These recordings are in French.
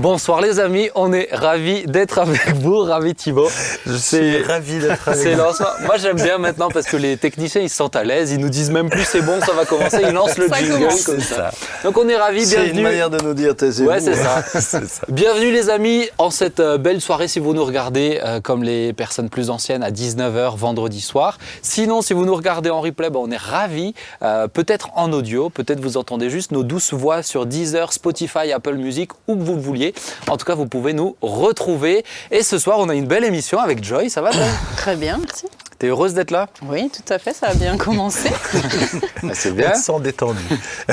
Bonsoir les amis, on est ravis d'être avec vous, ravi Thibaut. Je suis ravi d'être avec vous. Moi j'aime bien maintenant parce que les techniciens ils se sentent à l'aise, ils nous disent même plus c'est bon, ça va commencer, ils lancent le jingle comme ça. Donc on est ravis, bienvenue. C'est une manière de nous dire taisez-vous. Ouais, c'est ça. ça. Bienvenue les amis en cette euh, belle soirée si vous nous regardez euh, comme les personnes plus anciennes à 19h vendredi soir. Sinon si vous nous regardez en replay, ben, on est ravis, euh, peut-être en audio, peut-être vous entendez juste nos douces voix sur Deezer, Spotify, Apple Music, où que vous le vouliez. En tout cas, vous pouvez nous retrouver. Et ce soir, on a une belle émission avec Joy. Ça va, Joy? Très bien, merci. T'es heureuse d'être là? Oui, tout à fait, ça a bien commencé. Bah, c'est bien. Sans détendu.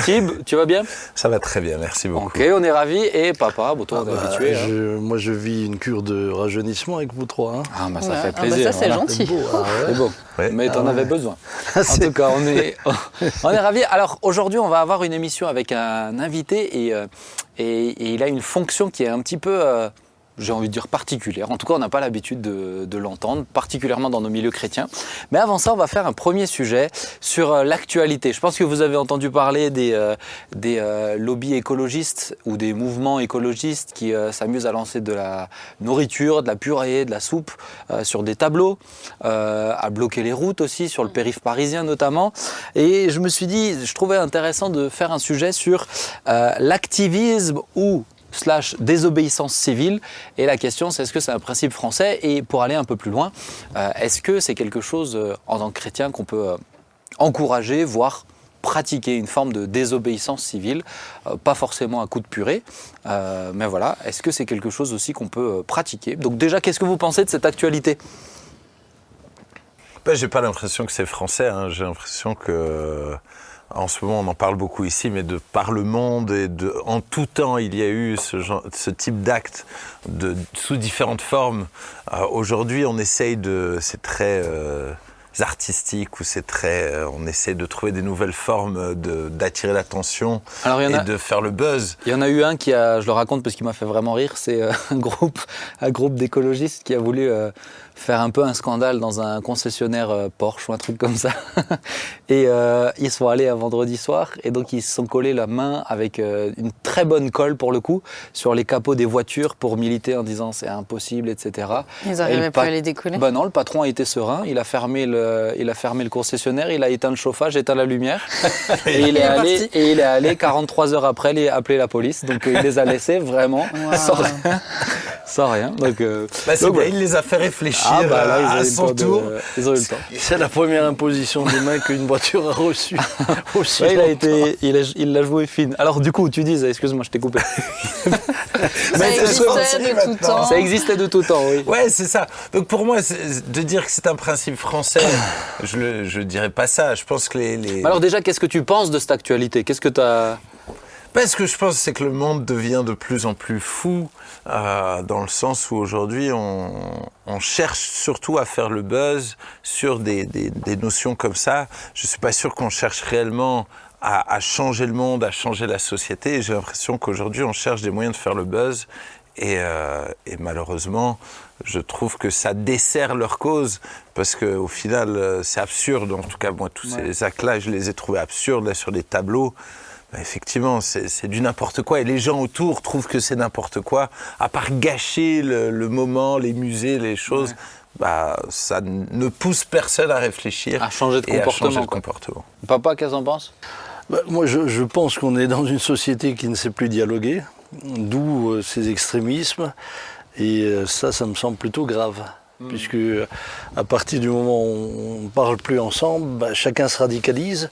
Tib, tu vas bien? Ça va très bien, merci beaucoup. Ok, on est ravis. Et papa, bon, toi, on est Ah bah, habitué. hein. je- Moi, je vis une cure de rajeunissement avec vous trois. hein. Ah, bah ça Ouais. fait Ah, bah, plaisir. ça, c'est voilà. gentil. beau, ah ouais. C'est beau. Ouais. Mais t'en Ah avais besoin. Ah, En c'est- tout cas, on est, on est ravis. Alors aujourd'hui, on va avoir une émission avec un invité et, euh, et, et il a une fonction qui est un petit peu, euh, j'ai envie de dire particulière. En tout cas, on n'a pas l'habitude de, de l'entendre, particulièrement dans nos milieux chrétiens. Mais avant ça, on va faire un premier sujet sur euh, l'actualité. Je pense que vous avez entendu parler des, euh, des euh, lobbies écologistes ou des mouvements écologistes qui euh, s'amusent à lancer de la nourriture, de la purée, de la soupe euh, sur des tableaux, à bloquer les routes aussi, sur le périph' parisien notamment. Et je me suis dit, je trouvais intéressant de faire un sujet sur l'activisme ou slash désobéissance civile. Et la question, c'est est-ce que c'est un principe français? Et pour aller un peu plus loin, euh, est-ce que c'est quelque chose euh, en tant que chrétien qu'on peut euh, encourager, voire pratiquer une forme de désobéissance civile, pas forcément à coup de purée, mais voilà, est-ce que c'est quelque chose aussi qu'on peut pratiquer? Donc déjà, qu'est-ce que vous pensez de cette actualité? Ben, j'ai pas l'impression que c'est français. hein. J'ai l'impression que en ce moment on en parle beaucoup ici, mais de par le monde et de en tout temps il y a eu ce, genre, ce type d'acte de sous différentes formes. Euh, Aujourd'hui, on essaye de, c'est très euh, artistique ou c'est très, euh, on essaie de trouver des nouvelles formes de d'attirer l'attention et a, de faire le buzz. il y en a eu un qui a, je le raconte parce qu'il m'a fait vraiment rire, c'est un groupe, un groupe d'écologistes qui a voulu faire un peu un scandale dans un concessionnaire euh, Porsche ou un truc comme ça. et euh, ils sont allés un vendredi soir et donc ils se sont collés la main avec euh, une très bonne colle pour le coup sur les capots des voitures pour militer en disant c'est impossible, etc. Ils n'arrivaient pas à les décoller. Bah non, le patron a été serein, il a fermé le, il a fermé le concessionnaire, il a éteint le chauffage, éteint la lumière, et il est est allé, parti. et il est allé 43 heures après les- appeler la police. Donc euh, il les a laissés vraiment Wow. sans rien, sans rien. Donc, euh, Bah, donc, bien, il les a fait réfléchir ah bah là ils à, ont à eu le son tour. ils ont eu le temps. C'est la première imposition de main qu'une voiture a reçue. Aussi Ouais, il a été, il a- il l'a joué fine. Alors du coup, tu disais, excuse-moi, je t'ai coupé. Ça Mais c'est existait de tout temps. Ça existait de tout temps, oui. Ouais, c'est ça. Donc pour moi, c'est- de dire que c'est un principe français, je ne je dirais pas ça. Je pense que les... les... Alors déjà, qu'est-ce que tu penses de cette actualité? Qu'est-ce que tu as... Parce que je pense c'est que le monde devient de plus en plus fou, euh, dans le sens où aujourd'hui on, on cherche surtout à faire le buzz sur des, des, des notions comme ça. Je suis pas sûr qu'on cherche réellement à, à changer le monde, à changer la société. J'ai l'impression qu'aujourd'hui on cherche des moyens de faire le buzz. Et, euh, et malheureusement, je trouve que ça dessert leur cause parce que au final, euh, c'est absurde. En tout cas, moi, tous Ouais. ces actes-là, je les ai trouvés absurdes là sur des tableaux. Bah, effectivement, c'est du n'importe quoi. Et les gens autour trouvent que c'est n'importe quoi. À part gâcher le, le moment, les musées, les choses, bah, ça ne pousse personne à réfléchir À changer de et à comportement, changer de quoi. comportement. Papa, qu'est-ce que t'en penses? Bah, moi, je, je pense qu'on est dans une société qui ne sait plus dialoguer, d'où euh, ces extrémismes. Et euh, ça, ça me semble plutôt grave. Puisque euh, à partir du moment où on ne parle plus ensemble, bah, chacun se radicalise.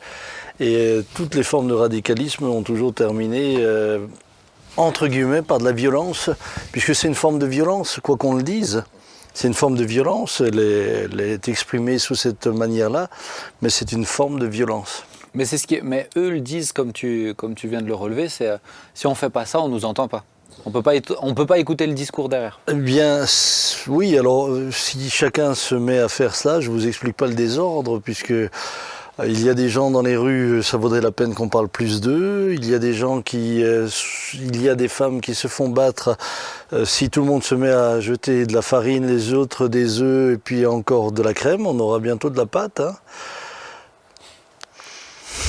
Et euh, toutes les formes de radicalisme ont toujours terminé, euh, entre guillemets, par de la violence, puisque c'est une forme de violence, quoi qu'on le dise. C'est une forme de violence, elle est, elle est exprimée sous cette manière-là, mais c'est une forme de violence. Mais c'est ce qui, est- mais eux le disent comme tu, comme tu viens de le relever, c'est euh, si on fait pas ça, on nous entend pas. On peut pas, on peut pas écouter le discours derrière. Eh bien, oui, alors euh, si chacun se met à faire cela, je vous explique pas le désordre, puisque il y a des gens dans les rues, euh, ça vaudrait la peine qu'on parle plus d'eux. Il y a des gens qui, euh, il y a des femmes qui se font battre. Euh, si tout le monde se met à jeter de la farine, les autres des œufs et puis encore de la crème, on aura bientôt de la pâte. hein.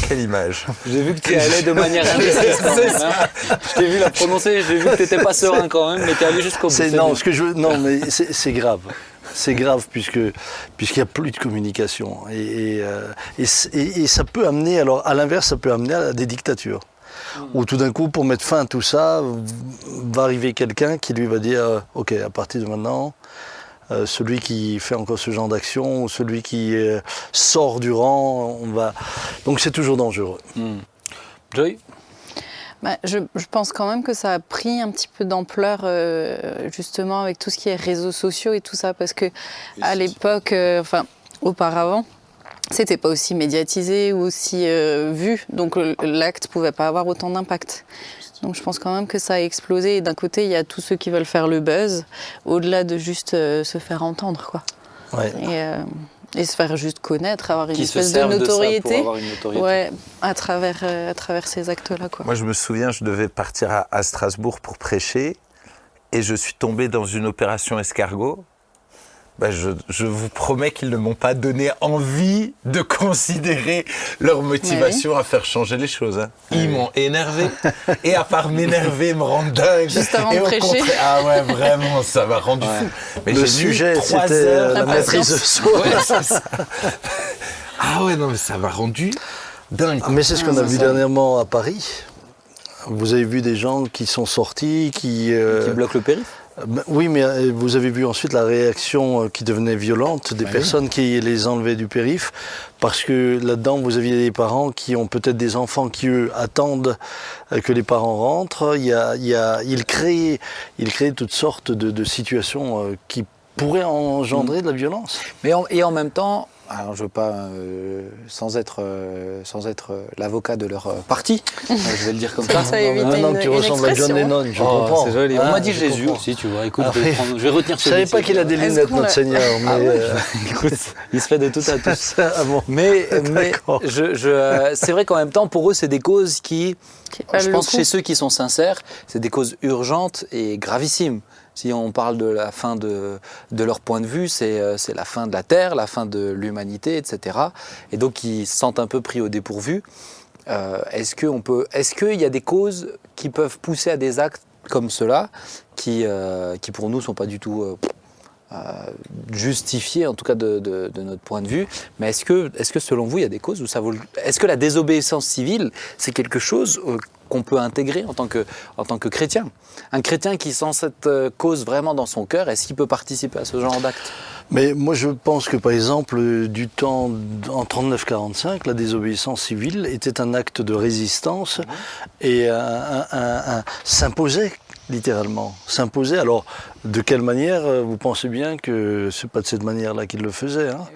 quelle image. J'ai vu que tu y allais de manière indécise quand même. hein. Je t'ai vu la prononcer, j'ai vu que tu n'étais pas serein quand même, mais tu es allé jusqu'au bout. Non, ce que je veux- non, mais c'est grave. C'est grave puisque puisqu'il n'y a plus de communication et, euh, et et- ça peut amener alors à l'inverse ça peut amener à des dictatures où tout d'un coup pour mettre fin à tout ça va arriver quelqu'un qui lui va dire euh, ok à partir de maintenant euh, celui qui fait encore ce genre d'action ou celui qui sort du rang on va donc c'est toujours dangereux. Hmm. Joy? Bah, je, je pense quand même que ça a pris un petit peu d'ampleur euh, justement avec tout ce qui est réseaux sociaux et tout ça parce que à l'époque, euh, enfin auparavant, c'était pas aussi médiatisé ou aussi euh, vu, donc euh, l'acte pouvait pas avoir autant d'impact. Donc je pense quand même que ça a explosé et d'un côté il y a tous ceux qui veulent faire le buzz au-delà de juste se faire entendre quoi Ouais. et, et se faire juste connaître, avoir une qui se espèce de servent de ça pour notoriété. avoir une notoriété. Ouais, à travers, euh, à travers ces actes-là, quoi. Moi, je me souviens, je devais partir à, à Strasbourg pour prêcher et je suis tombé dans une opération escargot. Bah, je, je vous promets qu'ils ne m'ont pas donné envie de considérer leur motivation à faire changer les choses. hein. Ils m'ont énervé. Et à part m'énerver, me rendre dingue. Juste avant et de au prêcher. contraire- Ah ouais, vraiment, ça m'a rendu fou. Mais Le sujet c'était la maîtrise de soi. Ouais, c'est ça. Ah ouais, non, mais ça m'a rendu dingue. Mais c'est ce qu'on Ah, a vu ça. dernièrement à Paris. Vous avez vu des gens qui sont sortis, qui... euh, Qui bloque le périph' oui, mais euh, vous avez vu ensuite la réaction euh, qui devenait violente des Bah oui. personnes qui les enlevaient du périph. Parce que là-dedans, vous aviez des parents qui ont peut-être des enfants qui, eux, attendent euh, que les parents rentrent. Il y a, il y a, ils, créent, ils créent toutes sortes de, de situations euh, qui pourraient engendrer de la violence. Mais en- et en même temps, alors je veux pas, euh, sans être, euh, sans être euh, l'avocat de leur euh, parti, je vais le dire comme ça. Ça évite Maintenant que tu une- une ressembles à John expression. Lennon, je Oh, comprends. joli. On Hein, m'a dit Jésus comprends. aussi, tu vois. Écoute, Ah je, vais oui. prendre- je vais retenir Je savais pas qu'il a des lunettes, notre Seigneur. Mais, Ah ouais, euh, Écoute, il se fait de tout à tous. ah bon. Mais, mais D'accord. je, je, euh, c'est vrai qu'en même temps, pour eux, c'est des causes qui, Qui je pense, chez ceux qui sont sincères, c'est des causes urgentes et gravissimes. Si on parle de la fin de, de leur point de vue, c'est euh, la fin de la Terre, la fin de l'humanité, etc. Et donc, ils se sentent un peu pris au dépourvu. Euh, est-ce qu'on est-ce qu'il y a des causes qui peuvent pousser à des actes comme cela, qui, euh, qui pour nous sont pas du tout euh, euh, justifiés, en tout cas de, notre point de vue. Mais est-ce que, est-ce que selon vous, il y a des causes où ça vaut, est-ce que la désobéissance civile, c'est quelque chose qu'on peut intégrer en tant que, en tant que chrétien Un chrétien qui sent cette euh, cause vraiment dans son cœur, est-ce qu'il peut participer à ce genre d'acte? Mais moi, je pense que, par exemple, du temps en 39-45, la désobéissance civile était un acte de résistance et un- un- s'imposait littéralement. S'imposait. Alors, de quelle manière euh, Vous pensez bien que c'est pas de cette manière-là qu'il le faisait. hein?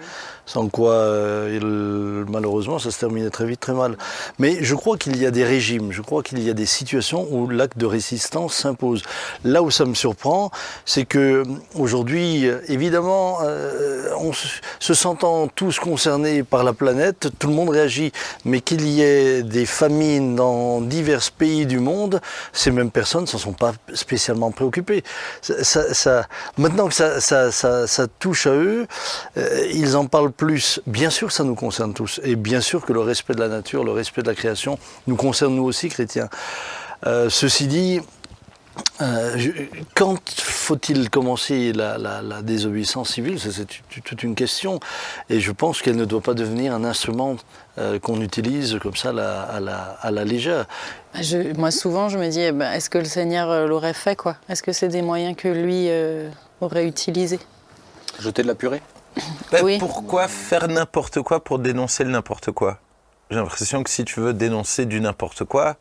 Sans quoi, euh, malheureusement, ça se terminait très vite, très mal. Mais je crois qu'il y a des régimes, je crois qu'il y a des situations où l'acte de résistance s'impose. Là où ça me surprend, c'est que aujourd'hui, euh, évidemment, euh, on se, se sentant tous concernés par la planète, tout le monde réagit. Mais qu'il y ait des famines dans divers pays du monde, ces mêmes personnes ne s'en sont pas spécialement préoccupées. Ça- maintenant que ça, touche à eux, ils en parlent plus. Bien sûr, ça nous concerne tous. Et bien sûr que le respect de la nature, le respect de la création, nous concerne nous aussi, chrétiens. Euh, ceci dit, euh, je- quand faut-il commencer la, la- la désobéissance civile? C'est toute une question. Et je pense qu'elle ne doit pas devenir un instrument euh, qu'on utilise comme ça à la, à la- à la légère. Je- moi, souvent, je me dis, eh ben, est-ce que le Seigneur l'aurait fait, quoi? Est-ce que c'est des moyens que lui euh, aurait utilisés? Jeter de la purée? Ben, Oui. Pourquoi faire n'importe quoi pour dénoncer le n'importe quoi? J'ai l'impression que si tu veux dénoncer du n'importe quoi,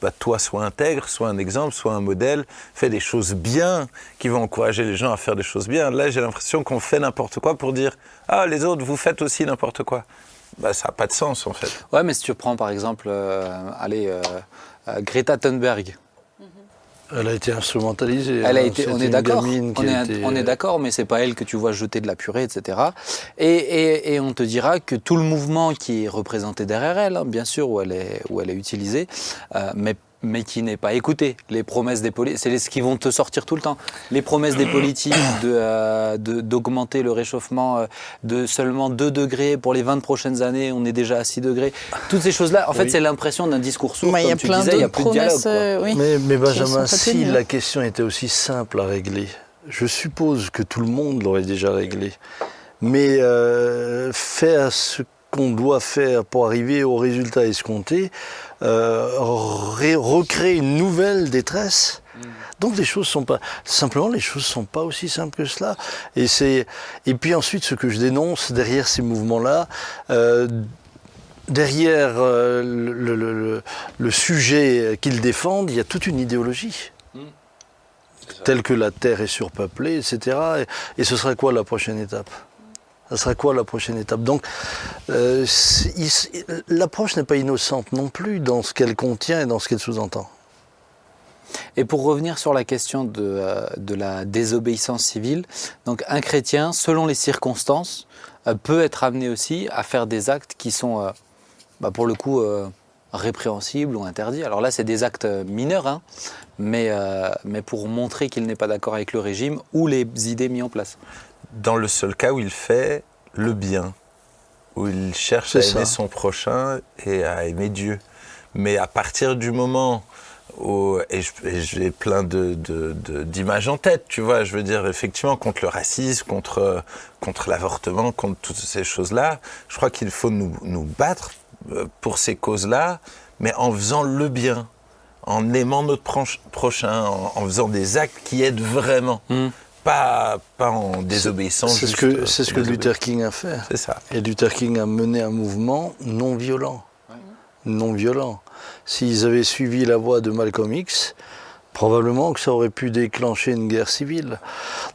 bah, toi, sois intègre, sois un exemple, sois un modèle, fais des choses bien qui vont encourager les gens à faire des choses bien. Là, j'ai l'impression qu'on fait n'importe quoi pour dire Ah, les autres, vous faites aussi n'importe quoi. Bah, ça n'a pas de sens, en fait. Ouais, mais si tu prends par exemple, euh, allez, euh, euh, Greta Thunberg, Elle a été instrumentalisée. Elle a hein. été, on est d'accord, on est, été- on est d'accord, mais c'est pas elle que tu vois jeter de la purée, etc. Et, et- et on te dira que tout le mouvement qui est représenté derrière elle, hein, bien sûr, où elle est, où elle est utilisée, euh, mais, mais qui n'est pas écouté. Les promesses des politiques, c'est ce qui vont te sortir tout le temps. Les promesses des politiques de, d'augmenter le réchauffement euh, de seulement 2 degrés pour les 20 prochaines années, on est déjà à 6 degrés. Toutes ces choses-là, en fait, c'est l'impression d'un discours sourd. il y a tu plein disais, il y a plus de dialogue. promesses. euh, oui, Mais, mais Benjamin, si la hein. question était aussi simple à régler, je suppose que tout le monde l'aurait déjà réglé. Mais euh, faire ce qu'on doit faire pour arriver au résultat escompté, euh, ré- recréer une nouvelle détresse. Donc les choses sont pas simplement les choses sont pas aussi simples que cela. Et c'est et puis ensuite ce que je dénonce derrière ces mouvements-là, euh, derrière euh, le, le- le- le sujet qu'ils défendent, il y a toute une idéologie. Telle que la Terre est surpeuplée, etc. Et, et ce sera quoi la prochaine étape? Ça sera quoi la prochaine étape? Donc, euh, l'approche n'est pas innocente non plus dans ce qu'elle contient et dans ce qu'elle sous-entend. Et pour revenir sur la question de, euh, la désobéissance civile, donc un chrétien, selon les circonstances, euh, peut être amené aussi à faire des actes qui sont, bah, pour le coup, répréhensibles ou interdits. Alors là, c'est des actes mineurs, hein, mais, mais pour montrer qu'il n'est pas d'accord avec le régime ou les idées mises en place. Dans le seul cas où il fait le bien, où il cherche à aimer ça. son prochain et à aimer Dieu. Mais à partir du moment où, et j'ai plein de- de- de- d'images en tête, tu vois, je veux dire, effectivement, contre le racisme, contre, contre l'avortement, contre toutes ces choses-là, je crois qu'il faut nous, nous battre euh, pour ces causes-là, mais en faisant le bien, en aimant notre proche- prochain, en, en faisant des actes qui aident vraiment, Mm. Pas, pas en désobéissant. C'est ce que, euh, c'est ce pour que désobéir. Luther King a fait. C'est ça. Et Luther King a mené un mouvement non violent. Non violent. S'ils avaient suivi la voie de Malcolm X, probablement que ça aurait pu déclencher une guerre civile.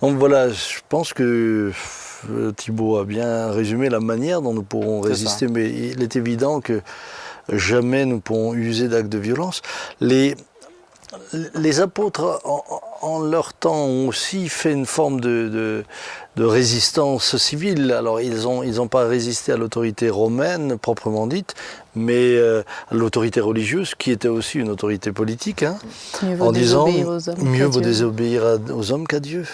Donc voilà, je pense que euh, Thibault a bien résumé la manière dont nous pourrons résister, mais il est évident que jamais nous pourrons user d'actes de violence. Les, les apôtres, en, en leur temps, ont aussi fait une forme de, de- de résistance civile. Alors, ils n'ont ils ont pas résisté à l'autorité romaine, proprement dite, mais euh, à l'autorité religieuse, qui était aussi une autorité politique, hein, Mieux en disant mieux vaut désobéir aux hommes qu'à Dieu.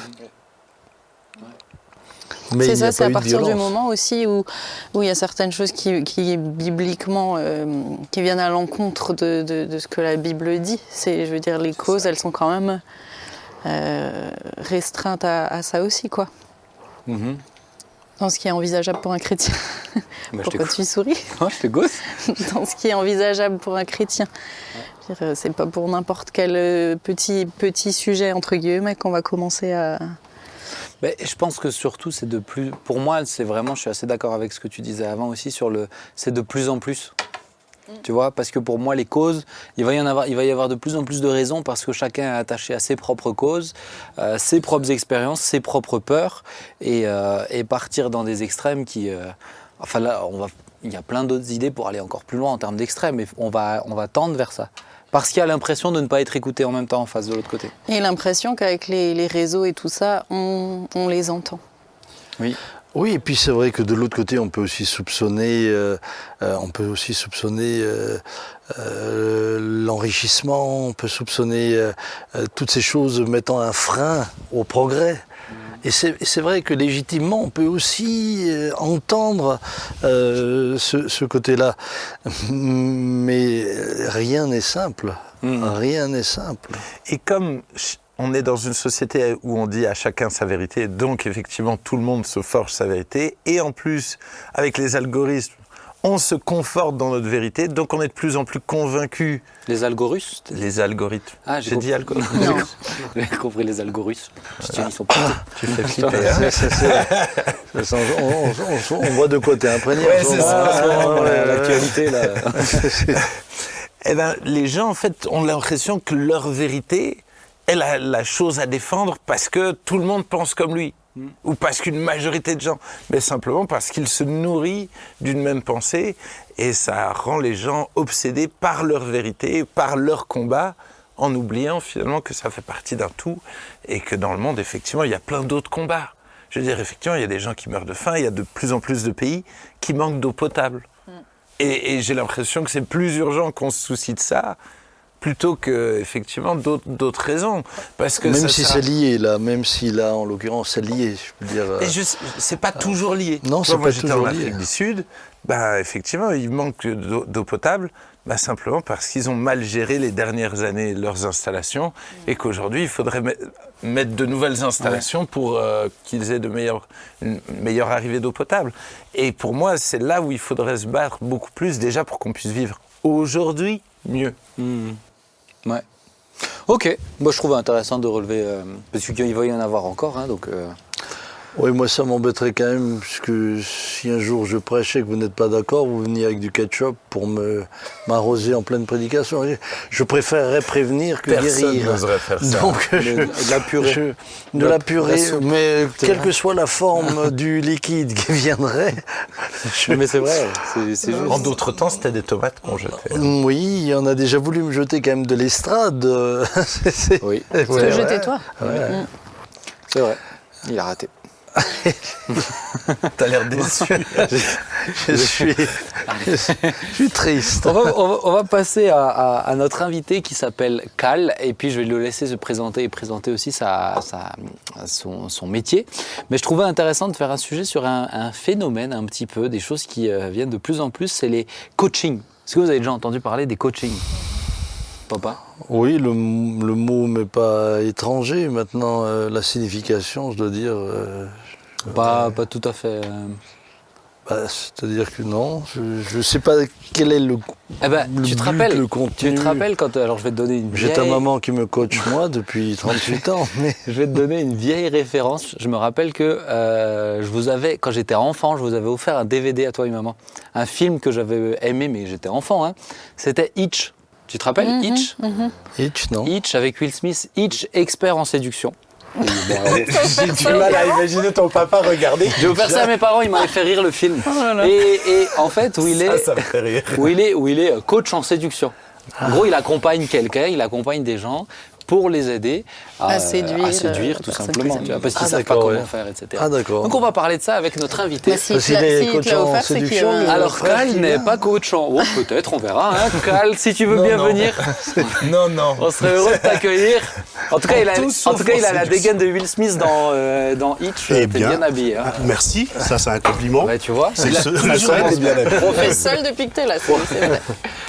Mais C'est ça, c'est à partir du moment aussi où, où il y a certaines choses qui, qui bibliquement, euh, qui viennent à l'encontre de, de- de ce que la Bible dit. C'est, je veux dire, les causes, elles sont quand même euh, restreintes à, à ça aussi, quoi. Mhm. Dans ce qui est envisageable pour un chrétien. Bah, Pourquoi tu souris je te gosse. Dans ce qui est envisageable pour un chrétien. C'est pas pour n'importe quel euh, petit, petit sujet, entre guillemets, qu'on va commencer à... Mais je pense que surtout, c'est de plus. Pour moi, c'est vraiment, je suis assez d'accord avec ce que tu disais avant aussi sur le. C'est de plus en plus. Tu vois, parce que pour moi, les causes, il va y en avoir, il va y avoir de plus en plus de raisons parce que chacun est attaché à ses propres causes, euh, ses propres expériences, ses propres peurs, et, euh, et partir dans des extrêmes qui. euh, enfin là, on va, il y a plein d'autres idées pour aller encore plus loin en termes d'extrêmes, et on va, on va tendre vers ça. Parce qu'il y a l'impression de ne pas être écouté en même temps en face de l'autre côté. Et l'impression qu'avec les, les réseaux et tout ça, on, on les entend. Oui. Oui, et puis c'est vrai que de l'autre côté, on peut aussi soupçonner, euh, euh, on peut aussi soupçonner euh, l'enrichissement, on peut soupçonner toutes ces choses mettant un frein au progrès. Et c'est vrai que légitimement, on peut aussi entendre euh, ce, ce côté-là. Mais rien n'est simple. Mhm. Rien n'est simple. Et comme on est dans une société où on dit à chacun sa vérité, donc effectivement tout le monde se forge sa vérité, et en plus avec les algorithmes, on se conforte dans notre vérité, donc on est de plus en plus convaincu. Les algorus Les algorithmes. Ah, j'ai dit algorithmes. Non. J'ai compris les. Je dis, ils sont pas. Tu fais flipper. hein. C'est- c'est- c'est- c'est- on, on- on- on voit de quoi t'es imprégné. Ouais, c'est ça, ouais, L'actualité, là. Eh ben, les gens, en fait, ont l'impression que leur vérité est la, la chose à défendre parce que tout le monde pense comme lui. Ou parce qu'une majorité de gens. Mais simplement parce qu'ils se nourrissent d'une même pensée et ça rend les gens obsédés par leur vérité, par leur combat, en oubliant finalement que ça fait partie d'un tout et que dans le monde, effectivement, il y a plein d'autres combats. Je veux dire, effectivement, il y a des gens qui meurent de faim, il y a de plus en plus de pays qui manquent d'eau potable. Et, et j'ai l'impression que c'est plus urgent qu'on se soucie de ça plutôt que effectivement d'autres raisons. Parce que Même ça si sert- c'est lié, là, même si là, en l'occurrence, c'est lié, je peux dire. euh, c'est pas toujours lié. Non, Tu vois, c'est moi, pas j'étais toujours en lié. Afrique du Sud, bah, effectivement, il manque d'eau potable, bah, simplement parce qu'ils ont mal géré les dernières années leurs installations et qu'aujourd'hui, il faudrait me- mettre de nouvelles installations pour euh, qu'ils aient de meilleures, une meilleure arrivée d'eau potable. Et pour moi, c'est là où il faudrait se battre beaucoup plus, déjà pour qu'on puisse vivre aujourd'hui mieux. Ouais. Ok, moi je trouve intéressant de relever, euh, parce qu'il va y en avoir encore, hein, donc... euh, Oui, moi ça m'embêterait quand même, puisque si un jour je prêchais que vous n'êtes pas d'accord, vous veniez avec du ketchup pour me m'arroser en pleine prédication. Je préférerais prévenir que Personne guérir. n'oserait faire ça. Donc, de, je- de la purée. je- de la purée, mais quelle que soit la forme du liquide qui viendrait. je- Mais c'est vrai, c'est c'est juste. En d'autres temps, c'était des tomates qu'on jetait. Oui, on a déjà voulu me jeter quand même de l'estrade. euh, c'est- Oui, Ouais, jeter toi. Ouais. c'est vrai. Il a raté. T'as l'air déçu. Je suis, je suis triste. On va, on va- on va passer à, à- à notre invité qui s'appelle Cal, et puis je vais le laisser se présenter et présenter aussi sa, sa- son, son métier. Mais je trouvais intéressant de faire un sujet sur un, un phénomène un petit peu, des choses qui euh, viennent de plus en plus, c'est les coachings. Est-ce que vous avez déjà entendu parler des coachings? Papa? Oui, le, le mot m'est pas étranger. Maintenant, euh, la signification, je dois dire, euh, pas, pas tout à fait. euh. bah, c'est-à-dire que non, je ne sais pas quel est le. Eh ben, Le tu te but, rappelles le contenu. Tu te rappelles quand alors je vais te donner une J'ai ta vieille- maman qui me coach moi depuis 38 ans, mais Je vais te donner une vieille référence. Je me rappelle que euh, je vous avais, quand j'étais enfant, je vous avais offert un DVD à toi et maman. Un film que j'avais aimé, mais j'étais enfant. hein. C'était Hitch. Tu te rappelles Mhm, Hitch Hitch, non Hitch avec Will Smith. Hitch, expert en séduction. J'ai du mal à imaginer ton papa regarder. J'ai offert ça à mes parents, ils m'avaient fait rire le film. là. Et, et en fait, où il est, Ça, ça me fait rire. où il est, où il est euh, coach en séduction. En gros, il accompagne quelqu'un, il accompagne des gens pour les aider à, À séduire, à séduire, euh, tout simplement, tu vois, parce qu'ils Ah, savent pas d'accord, comment ouais. faire, etc. Ah, d'accord. Donc on va parler de ça avec notre invité. Bah, si Parce est séduction, un- le- Alors Cal n'est pas coach en... Oh, peut-être, on verra. Hein. Cal, si tu veux Non, bien non. venir, Non, non. on serait heureux de t'accueillir. En tout cas, il a, en tout cas, il a la dégaine de Will Smith dans, euh, dans Hitch. Eh T'es bien. bien habillé. Hein. Merci, ça c'est un compliment. Tu vois. C'est bien habillé. On fait seul depuis que t'es là, c'est c'est vrai.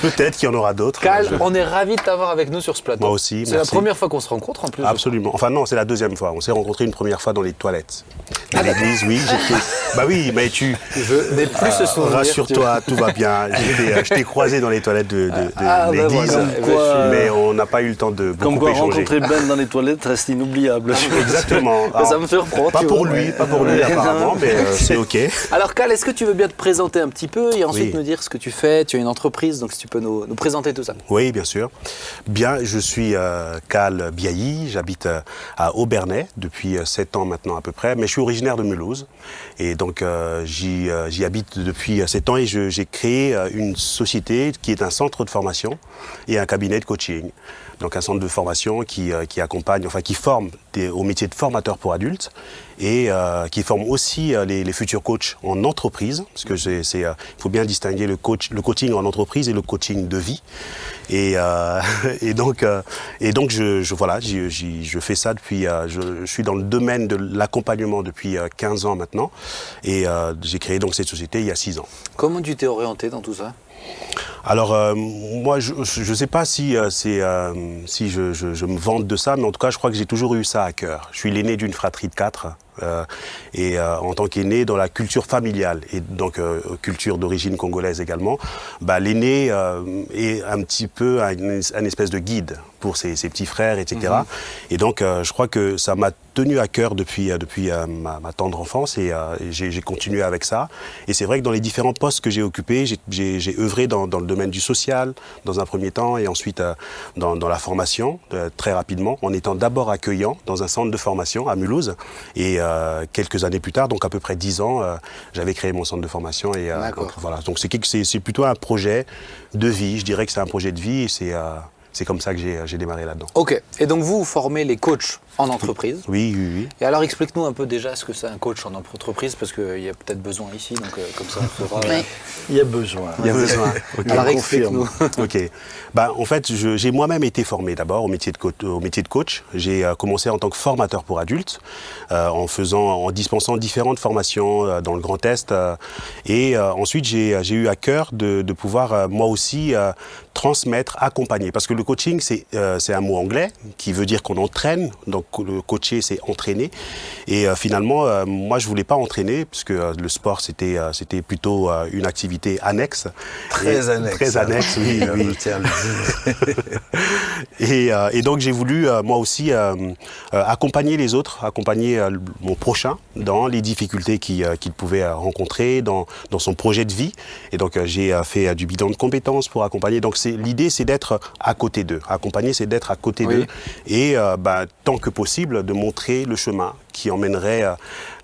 Peut-être qu'il y en aura d'autres. Cal, on est ravis de t'avoir avec nous sur ce plateau. Moi aussi, C'est la première fois qu'on se rencontre en plus. Absolument. Enfin non, c'est la deuxième fois. On s'est rencontrés une première fois dans les toilettes de l'église. Oui, j'étais. Bah oui, mais tu. Je n'ai plus ce souvenir. Rassure-toi, tout va bien. J'étais, euh, Je t'ai croisé dans les toilettes de, de- de Ah, bah l'église, voilà. Comme quoi, mais on n'a pas eu le temps de Comme beaucoup quoi, échanger. rencontrer Ben dans les toilettes reste inoubliable. Exactement. Ça me surprend. pas tu pour lui, pas pour lui apparemment, mais euh, c'est ok. Alors Cal, est-ce que tu veux bien te présenter un petit peu et ensuite Oui. nous dire ce que tu fais? Tu as une entreprise, donc si tu peux nous, nous présenter tout ça. Oui, bien sûr. Bien, je suis euh, Cal Biailly, j'habite euh, à Aubernais depuis 7 ans maintenant à peu près, mais je suis originaire de Mulhouse. Et donc euh, j'y euh, habite depuis 7 ans et j'ai créé euh, une société qui est un centre de formation et un cabinet de coaching. Donc un centre de formation qui, euh, qui accompagne, enfin qui forme au métier de formateur pour adultes et euh, qui forme aussi euh, les, futurs coachs en entreprise, parce que c'est, euh, il faut bien distinguer le, coach, le coaching en entreprise et le coaching de vie. Et, euh, et donc, euh, et donc je- voilà, j'y- je fais ça depuis, euh, je, suis dans le domaine de l'accompagnement depuis euh, 15 ans maintenant, et euh, j'ai créé donc cette société il y a 6 ans. Comment tu t'es orienté dans tout ça? Alors euh, moi, je ne sais pas si, euh, c'est, euh, si je, je- je me vante de ça, mais en tout cas, je crois que j'ai toujours eu ça à cœur. Je suis l'aîné d'une fratrie de quatre. euh, et euh, en tant qu'aîné dans la culture familiale et donc euh, culture d'origine congolaise également, bah, l'aîné euh, est un petit peu un, un espèce de guide pour ses, ses petits frères, etc. Et donc euh, je crois que ça m'a tenu à cœur depuis, depuis ma, ma tendre enfance et, euh, et j'ai j'ai continué avec ça. Et c'est vrai que dans les différents postes que j'ai occupés, j'ai- j'ai j'ai œuvré dans, dans le domaine du social dans un premier temps et ensuite euh, dans, dans la formation euh, très rapidement en étant d'abord accueillant dans un centre de formation à Mulhouse et euh, quelques années plus tard, donc à peu près dix ans, j'avais créé mon centre de formation et donc, voilà. Donc c'est quelque- c'est c'est plutôt un projet de vie. Je dirais que c'est un projet de vie et c'est c'est comme ça que j'ai j'ai démarré là-dedans. Ok. Et donc vous, vous formez les coachs en entreprise. Oui, oui, oui. Et alors explique-nous un peu déjà ce que c'est un coach en entreprise, parce qu'il y a peut-être besoin ici, donc euh, comme ça on saura. Oui. Il y a besoin. Il y a besoin. Ok. Alors confirme. explique-nous. Ok. Bah, en fait, j'ai moi-même été formé d'abord au métier de coach. Au métier de coach. J'ai euh, commencé en tant que formateur pour adultes, euh, en faisant, en dispensant différentes formations euh, dans le Grand Est. euh, et euh, ensuite, j'ai eu à cœur de, de pouvoir euh, moi aussi euh, transmettre, accompagner. Parce que le coaching, c'est euh, c'est un mot anglais qui veut dire qu'on entraîne. Donc le coacher, c'est entraîner. Et euh, finalement, euh, moi, je voulais pas entraîner puisque euh, le sport, c'était c'était plutôt une activité annexe. Très Et- annexe. Très annexe, oui. Et, et donc j'ai voulu moi aussi accompagner les autres, accompagner mon prochain dans les difficultés qu'il euh, pouvait euh, rencontrer dans, dans son projet de vie. Et donc euh, j'ai fait du bilan de compétences pour accompagner. Donc l'idée c'est d'être à côté d'eux. Accompagner c'est d'être à côté Oui. d'eux et euh, bah, tant que possible de montrer le chemin qui emmènerait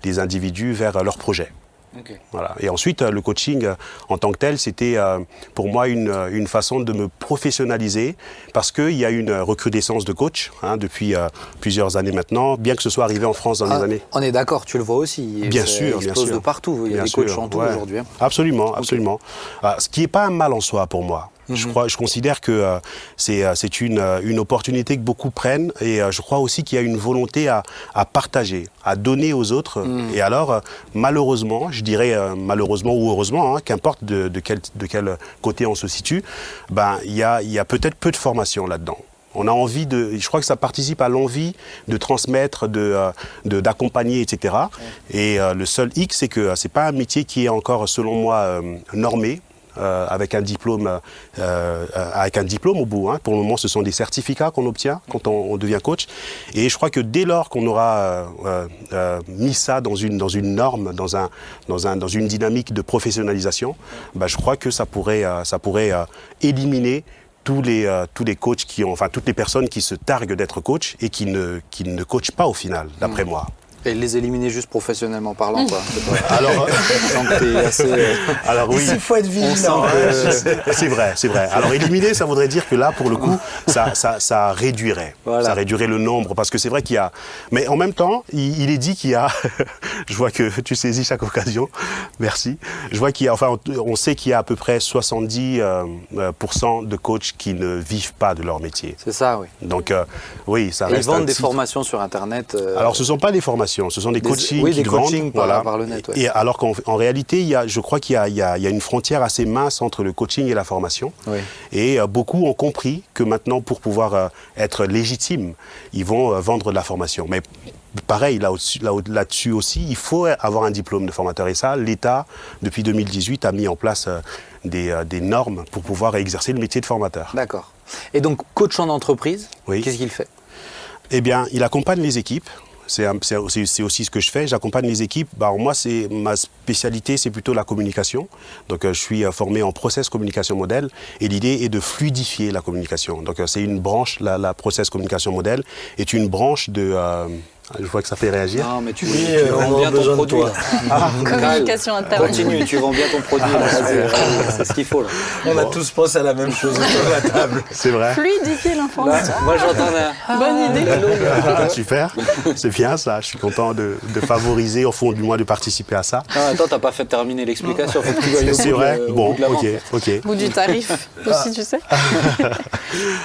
les individus vers leur projet. Ok. Voilà. Et ensuite, euh, le coaching euh, en tant que tel, c'était euh, pour moi une, une façon de me professionnaliser parce qu'il y a une recrudescence de coachs hein, depuis euh, plusieurs années maintenant, bien que ce soit arrivé en France dans Ah, les années. on est d'accord, tu le vois aussi. Bien sûr, bien sûr. de partout. Il y a Bien des coachs sûr, en tout ouais. aujourd'hui. hein. Absolument, absolument. Ah, ce qui n'est pas un mal en soi pour moi. Mhm. Je, crois, je considère que euh, c'est euh, c'est une, euh, une opportunité que beaucoup prennent et euh, je crois aussi qu'il y a une volonté à, à partager, à donner aux autres. Mhm. Et alors, malheureusement, je dirais malheureusement ou heureusement, hein, qu'importe de, de, quel, de quel côté on se situe, ben, il y a, il y a peut-être peu de formation là-dedans. On a envie de, je crois que ça participe à l'envie de transmettre, de, d'accompagner, etc. Et euh, le seul hic, c'est que c'est pas un métier qui est encore, selon moi, euh, normé. Euh, avec un diplôme, euh, euh, avec un diplôme au bout. hein. Pour le moment, ce sont des certificats qu'on obtient quand on, on devient coach. Et je crois que dès lors qu'on aura euh, mis ça dans une dans une norme, dans un dans un dans une dynamique de professionnalisation, bah, je crois que ça pourrait ça pourrait éliminer tous les, euh, tous les coachs qui ont, enfin toutes les personnes qui se targuent d'être coach et qui ne, qui ne coachent pas au final, d'après moi. Et les éliminer juste professionnellement parlant, quoi. Alors, assez, euh, alors oui, Il faut être vigilant. que- c'est vrai, c'est vrai. Alors éliminer, ça voudrait dire que là, pour le coup, ça, ça, ça réduirait, Voilà. ça réduirait le nombre, parce que c'est vrai qu'il y a. Mais en même temps, il, il est dit qu'il y a. je vois que tu saisis chaque occasion. Merci. Je vois qu'il y a. Enfin, on, sait qu'il y a à peu près 70 euh, euh, de coachs qui ne vivent pas de leur métier. C'est ça, oui. Donc euh, oui, ça ils reste. un vendent des titre. formations sur Internet. euh, Alors, ce ne sont pas des formations, ce sont des, Des- coachings oui, qui des vendent. coachings par- par le net, ouais. Et alors qu'en en réalité, il y a, je crois qu'il y a, il y y a une frontière assez mince entre le coaching et la formation. Oui. Et euh, beaucoup ont compris que maintenant, pour pouvoir euh, être légitimes, ils vont euh, vendre de la formation. Mais pareil, là au-dessus- là- là-dessus aussi, il faut avoir un diplôme de formateur. Et ça, l'État, depuis 2018, a mis en place des, des normes pour pouvoir exercer le métier de formateur. D'accord. Et donc, coach en entreprise, Oui. qu'est-ce qu'il fait? Eh bien, il accompagne les équipes. C'est aussi, ce que je fais. J'accompagne les équipes. Bah, moi, c'est ma spécialité, c'est plutôt la communication. Donc, euh, je suis euh, formé en process communication modèle, et l'idée est de fluidifier la communication. Donc, euh, c'est une branche. La process communication modèle est une branche de. Euh, je vois que ça fait réagir. Non, mais tu, Oui, tu euh, vends bien ton besoin de produit. toi. Ah, Communication interne. Continue, tu vends bien ton produit. vas-y, C'est ce qu'il faut. Là. On a tous pensé à la même chose autour de la table. C'est vrai. Fluidifier l'information. moi, j'entends un. Bonne idée. Ah, super. C'est bien ça. Je suis content de, de favoriser, au fond du moins, de participer à ça. Non, attends, t'as pas fait terminer l'explication. Au C'est bout vrai. de- au Bon, bout de la ok, ok. Ou du tarif aussi, tu sais.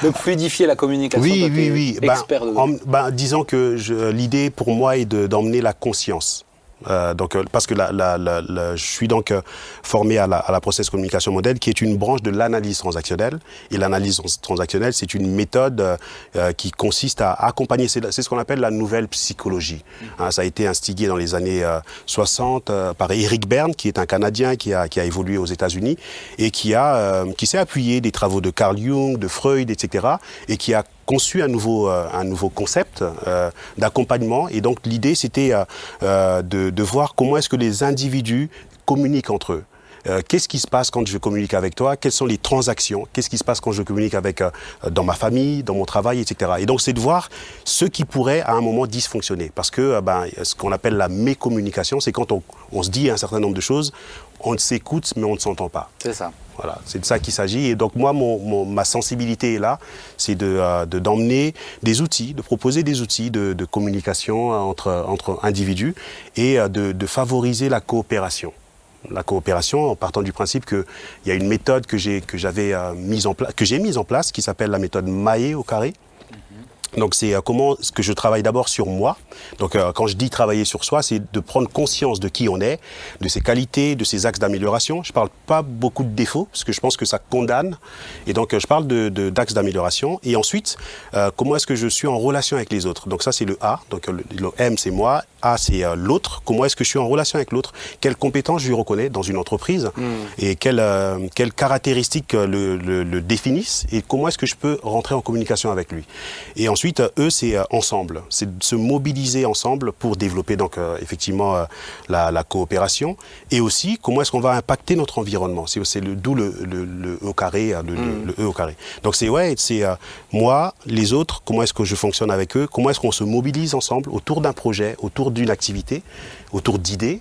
Donc, fluidifier la communication. Oui, oui, oui. Ben, Expert en- ben, disons que je- l'idée pour moi est de- d'emmener la conscience. Euh, donc, euh, parce que la- la- la- la- je suis donc euh, formé à la, à la process communication modèle, qui est une branche de l'analyse transactionnelle. Et l'analyse trans- transactionnelle, c'est une méthode euh, qui consiste à accompagner. C'est ce qu'on appelle la nouvelle psychologie. Hein, ça a été instigué dans les années euh, 60 euh, par Eric Berne, qui est un Canadien qui a, qui a évolué aux États-Unis et qui a qui s'est appuyé des travaux de Carl Jung, de Freud, etc. et qui a conçu un nouveau, euh, un nouveau concept euh, d'accompagnement. Et donc l'idée, c'était euh, de, de voir comment est-ce que les individus communiquent entre eux. Euh, qu'est-ce qui se passe quand je communique avec toi, quelles sont les transactions, qu'est-ce qui se passe quand je communique avec euh, dans ma famille, dans mon travail, etc. Et donc c'est de voir ce qui pourrait à un moment dysfonctionner, parce que euh, ben, ce qu'on appelle la mécommunication, c'est quand on, on se dit un certain nombre de choses, on s'écoute mais on ne s'entend pas. C'est ça. Voilà, c'est de ça qu'il s'agit. Et donc moi, mon, mon- ma sensibilité est là, c'est de, de- d'emmener des outils, de proposer des outils de, de communication entre, entre individus et de, de favoriser la coopération. La coopération en partant du principe qu'il y a une méthode que j'ai, que j'avais euh, mise en place, que j'ai mise en place, qui s'appelle la méthode Maé au carré. Donc c'est euh, comment ce que je travaille d'abord sur moi. Donc euh, quand je dis travailler sur soi, c'est de prendre conscience de qui on est, de ses qualités, de ses axes d'amélioration. Je parle pas beaucoup de défauts parce que je pense que ça condamne. Et donc euh, je parle de, de- d'axes d'amélioration. Et ensuite, comment est-ce que je suis en relation avec les autres. Donc ça c'est le A. Donc le, le M c'est moi, A c'est euh, l'autre. Comment est-ce que je suis en relation avec l'autre? Quelles compétences je lui reconnais dans une entreprise? Et quelles, euh, quelles caractéristiques euh, le, le- le définissent et comment est-ce que je peux rentrer en communication avec lui? Et ensuite, eux, c'est ensemble, c'est de se mobiliser ensemble pour développer donc effectivement la, la coopération et aussi comment est-ce qu'on va impacter notre environnement? C'est d'où le, le, le E au carré, euh, le, E au carré. Donc c'est ouais, c'est moi, les autres, comment est-ce que je fonctionne avec eux, comment est-ce qu'on se mobilise ensemble autour d'un projet, autour d'une activité, autour d'idées.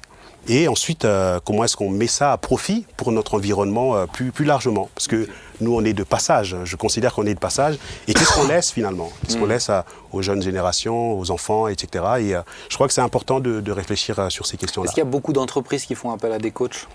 Et ensuite, euh, comment est-ce qu'on met ça à profit pour notre environnement euh, plus, plus largement? Parce que nous, on est de passage. Je considère qu'on est de passage. Et qu'est-ce qu'on laisse finalement? Qu'est-ce qu'on laisse à- aux jeunes générations, aux enfants, etc. Et euh, je crois que c'est important de, de réfléchir sur ces questions-là. Est-ce qu'il y a beaucoup d'entreprises qui font appel à des coachs?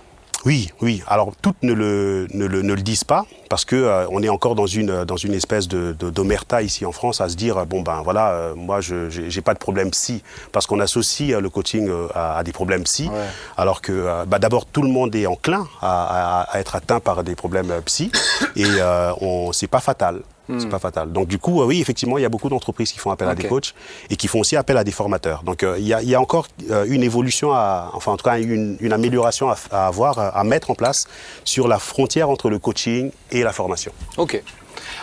Oui, oui. Alors toutes ne le, ne le, ne le disent pas parce que euh, on est encore dans une dans une espèce de d'omerta ici en France à se dire euh, bon ben voilà euh, moi je j'ai pas de problème psy parce qu'on associe euh, le coaching euh, à, à des problèmes psy Ouais. alors que euh, bah, d'abord tout le monde est enclin à, à- à être atteint par des problèmes euh, psy et euh, on c'est pas fatal. C'est pas fatal. Donc du coup, euh, oui, effectivement, il y a beaucoup d'entreprises qui font appel à des coachs et qui font aussi appel à des formateurs. Donc euh, il y, a, il y a encore euh, une évolution, à, enfin en tout cas une, une amélioration à, à avoir, à, mettre en place sur la frontière entre le coaching et la formation. Ok.